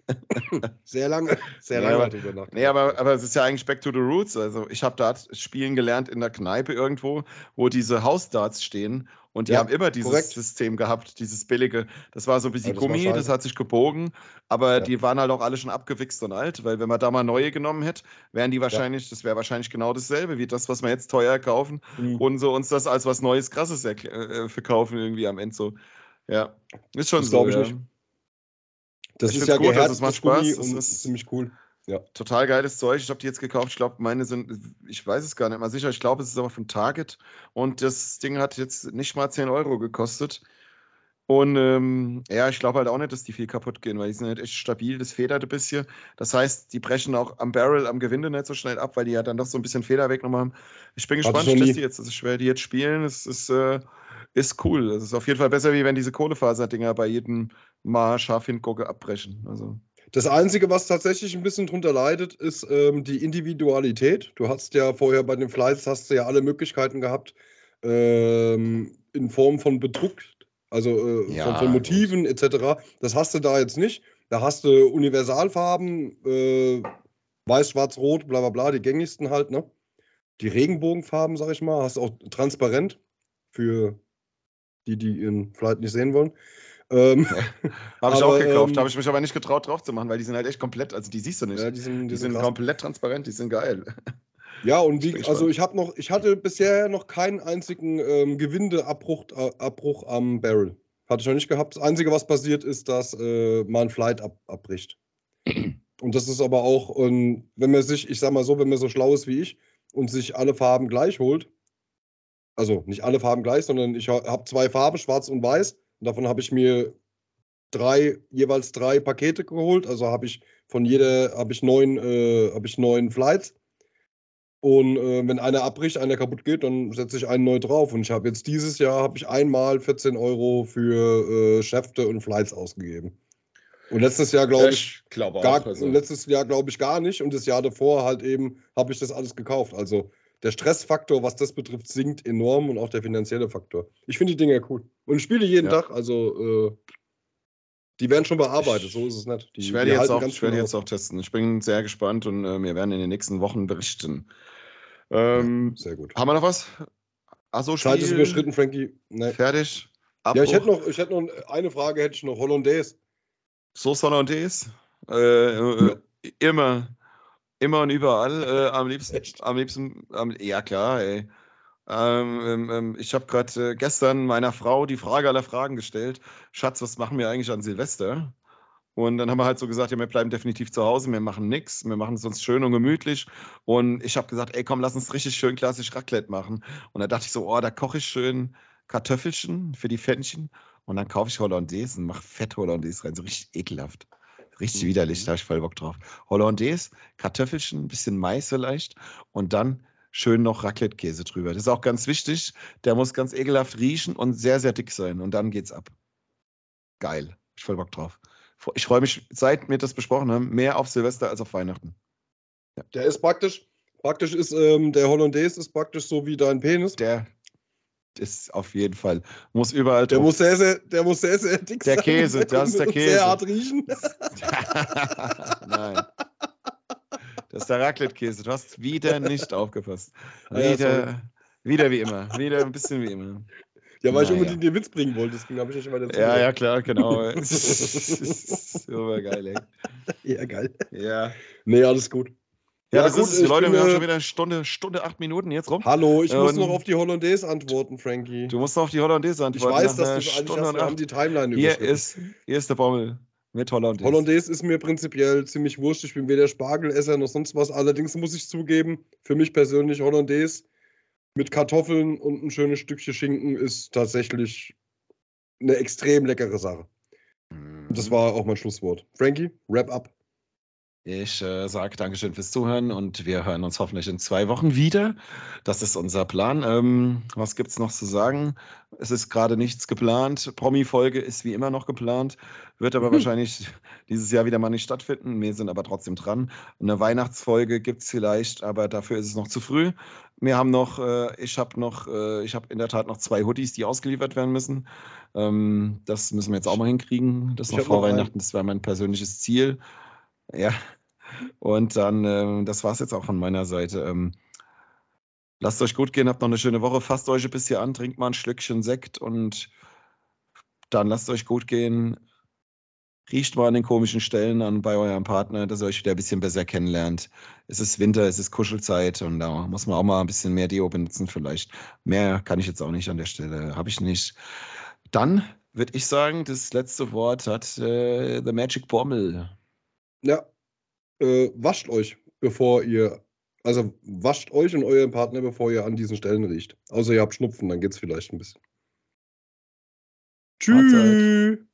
[LAUGHS] Sehr lange, sehr lange ja, drüber nachgedacht. Nee, aber, aber es ist ja eigentlich back to the roots. Also ich habe Dart spielen gelernt in der Kneipe irgendwo, wo diese Hausdarts stehen und die ja, haben immer dieses korrekt. System gehabt, dieses billige. Das war so ein bisschen ja, das Gummi, das hat sich gebogen, aber ja. die waren halt auch alle schon abgewichst und alt, weil wenn man da mal neue genommen hätte, wären die wahrscheinlich, das wäre wahrscheinlich genau dasselbe wie das, was wir jetzt teuer kaufen mhm. und so uns das als was Neues, Krasses äh, verkaufen irgendwie am Ende so. Ja, ist schon das so. Ich ja. Das ich ist ja gut, also es macht Spaß. Das ist ziemlich cool. Ja. Total geiles Zeug. Ich habe die jetzt gekauft. Ich glaube, meine sind, ich weiß es gar nicht mal sicher. Ich glaube, es ist aber von Target. Und das Ding hat jetzt nicht mal 10 Euro gekostet. Und ähm, ja, ich glaube halt auch nicht, dass die viel kaputt gehen, weil die sind halt echt stabil, das federt ein bisschen. Das heißt, die brechen auch am Barrel, am Gewinde nicht so schnell ab, weil die ja dann doch so ein bisschen Feder weggenommen haben. Ich bin gespannt, ich teste die jetzt. Es ist schwer, die jetzt spielen. Es ist, äh, ist cool. Es ist auf jeden Fall besser, wie wenn diese Kohlefaser-Dinger bei jedem Mal scharf hingucke abbrechen. Also. Das Einzige, was tatsächlich ein bisschen drunter leidet, ist ähm, die Individualität. Du hast ja vorher bei den Flights hast du ja alle Möglichkeiten gehabt, ähm, in Form von Bedruck also äh, ja, von, von, Motiven etc. Das hast du da jetzt nicht. Da hast du Universalfarben, äh, weiß, schwarz, rot, bla bla bla, die gängigsten halt, ne? Die Regenbogenfarben, sag ich mal, hast du auch transparent für die, die ihren Flight nicht sehen wollen. Ähm, [LAUGHS] habe ich aber, auch gekauft, ähm, habe ich mich aber nicht getraut drauf zu machen, weil die sind halt echt komplett, also die siehst du nicht. Ja, die sind, die die sind, sind komplett transparent, die sind geil. [LAUGHS] Ja, und wie, also ich habe noch, ich hatte bisher noch keinen einzigen ähm, Gewindeabbruch äh, Abbruch am Barrel. Hatte ich noch nicht gehabt. Das Einzige, was passiert, ist, dass äh, mal ein Flight ab, abbricht. [CLEARS THROAT] Und das ist aber auch, ähm, wenn man sich, ich sag mal so, wenn man so schlau ist wie ich und sich alle Farben gleich holt, also nicht alle Farben gleich, sondern ich habe zwei Farben, schwarz und weiß, und davon habe ich mir drei, jeweils drei Pakete geholt. Also habe ich von jeder, habe ich neun, äh, habe ich neun Flights und äh, wenn einer abbricht, einer kaputt geht, dann setze ich einen neu drauf. Und ich habe jetzt dieses Jahr habe ich einmal 14 Euro für äh, Schäfte und Flights ausgegeben. Und letztes Jahr glaube ich, ich glaub gar, also. letztes Jahr glaube ich gar nicht. Und das Jahr davor halt eben habe ich das alles gekauft. Also der Stressfaktor, was das betrifft, sinkt enorm und auch der finanzielle Faktor. Ich finde die Dinge cool. Und ich spiele jeden ja. Tag, also äh, die werden schon bearbeitet, so ist es nicht. Die, ich werde, jetzt auch, ich werde jetzt auch testen. Ich bin sehr gespannt und äh, wir werden in den nächsten Wochen berichten. Ähm, ja, sehr gut. Haben wir noch was? Achso, Zeit ist überschritten, Frankie. Nee. Fertig. Abbruch. Ja, ich hätte noch, ich hätte noch eine Frage, hätte ich noch. Hollandaise. Sauce Hollandaise? Äh, äh, immer. Immer und überall. Äh, am liebsten. Am liebsten. Am, ja, klar, ey. Ähm, ähm, ähm ich habe gerade äh, gestern meiner Frau die Frage aller Fragen gestellt. Schatz, was machen wir eigentlich an Silvester? Und dann haben wir halt so gesagt, ja, wir bleiben definitiv zu Hause, wir machen nichts, wir machen es uns schön und gemütlich. Und ich habe gesagt, ey, komm, lass uns richtig schön klassisch Raclette machen. Und da dachte ich so, oh, da koche ich schön Kartoffelchen für die Pfännchen. Und dann kaufe ich Hollandaise und mache Fett Hollandaise rein, so richtig ekelhaft. Richtig mhm. widerlich, da habe ich voll Bock drauf. Hollandaise, Kartoffelchen, ein bisschen Mais vielleicht und dann schön noch Raclette-Käse drüber. Das ist auch ganz wichtig. Der muss ganz ekelhaft riechen und sehr, sehr dick sein. Und dann geht's ab. Geil. Ich voll Bock drauf ich freue mich, seit wir das besprochen haben, mehr auf Silvester als auf Weihnachten. Ja. Der ist praktisch, praktisch ist, ähm, der Hollandaise ist praktisch so wie dein Penis. Der ist auf jeden Fall, muss überall der Muss sehr, sehr, der muss sehr, sehr dick der sein. Der Käse, das ist der Käse. Sehr hart riechen. [LAUGHS] [LAUGHS] Nein. Das ist der Raclette-Käse. Du hast wieder nicht aufgepasst. Wieder, ja, wieder wie immer. Wieder ein bisschen wie immer. Ja, weil naja. ich unbedingt den Witz bringen wollte, deswegen habe ich ja schon mal dazu. Ja, ja, klar, genau. [LAUGHS] Super geil, ey. Ja, geil. Ja. Nee, alles gut. Ja, ja das gut, ist es. Leute, wir haben schon wieder eine Stunde, Stunde, acht Minuten jetzt rum. Hallo, ich muss noch auf die Hollandaise antworten, Frankie. Du musst noch auf die Hollandaise antworten. Ich weiß, dass du eigentlich Stunde haben die Timeline Hier ist, hier ist der Bommel mit Hollandaise. Hollandaise ist mir prinzipiell ziemlich wurscht. Ich bin weder Spargelesser noch sonst was. Allerdings muss ich zugeben, für mich persönlich Hollandaise mit Kartoffeln und ein schönes Stückchen Schinken ist tatsächlich eine extrem leckere Sache. Mhm. Das war auch mein Schlusswort. Frankie, wrap up. Ich äh, sage Dankeschön fürs Zuhören und wir hören uns hoffentlich in zwei Wochen wieder. Das ist unser Plan. Ähm, was gibt es noch zu sagen? Es ist gerade nichts geplant. Promi-Folge ist wie immer noch geplant, wird aber mhm. wahrscheinlich dieses Jahr wieder mal nicht stattfinden. Wir sind aber trotzdem dran. Eine Weihnachtsfolge gibt es vielleicht, aber dafür ist es noch zu früh. Wir haben noch, äh, ich habe noch, äh, ich habe in der Tat noch zwei Hoodies, die ausgeliefert werden müssen. Ähm, das müssen wir jetzt auch mal hinkriegen. Das noch vor Weihnachten, das wäre mein persönliches Ziel. Ja. Und dann, äh, das war es jetzt auch von meiner Seite. Ähm, lasst euch gut gehen, habt noch eine schöne Woche. Fasst euch ein bisschen an, trinkt mal ein Schlückchen Sekt und dann lasst euch gut gehen. Riecht mal an den komischen Stellen an bei eurem Partner, dass ihr euch wieder ein bisschen besser kennenlernt. Es ist Winter, es ist Kuschelzeit und da muss man auch mal ein bisschen mehr Deo benutzen vielleicht. Mehr kann ich jetzt auch nicht an der Stelle, habe ich nicht. Dann würde ich sagen, das letzte Wort hat äh, The Magic Bommel. Ja. äh, wascht euch, bevor ihr, also wascht euch und euren Partner, bevor ihr an diesen Stellen riecht. Außer ihr habt Schnupfen, dann geht's vielleicht ein bisschen. Tschüss.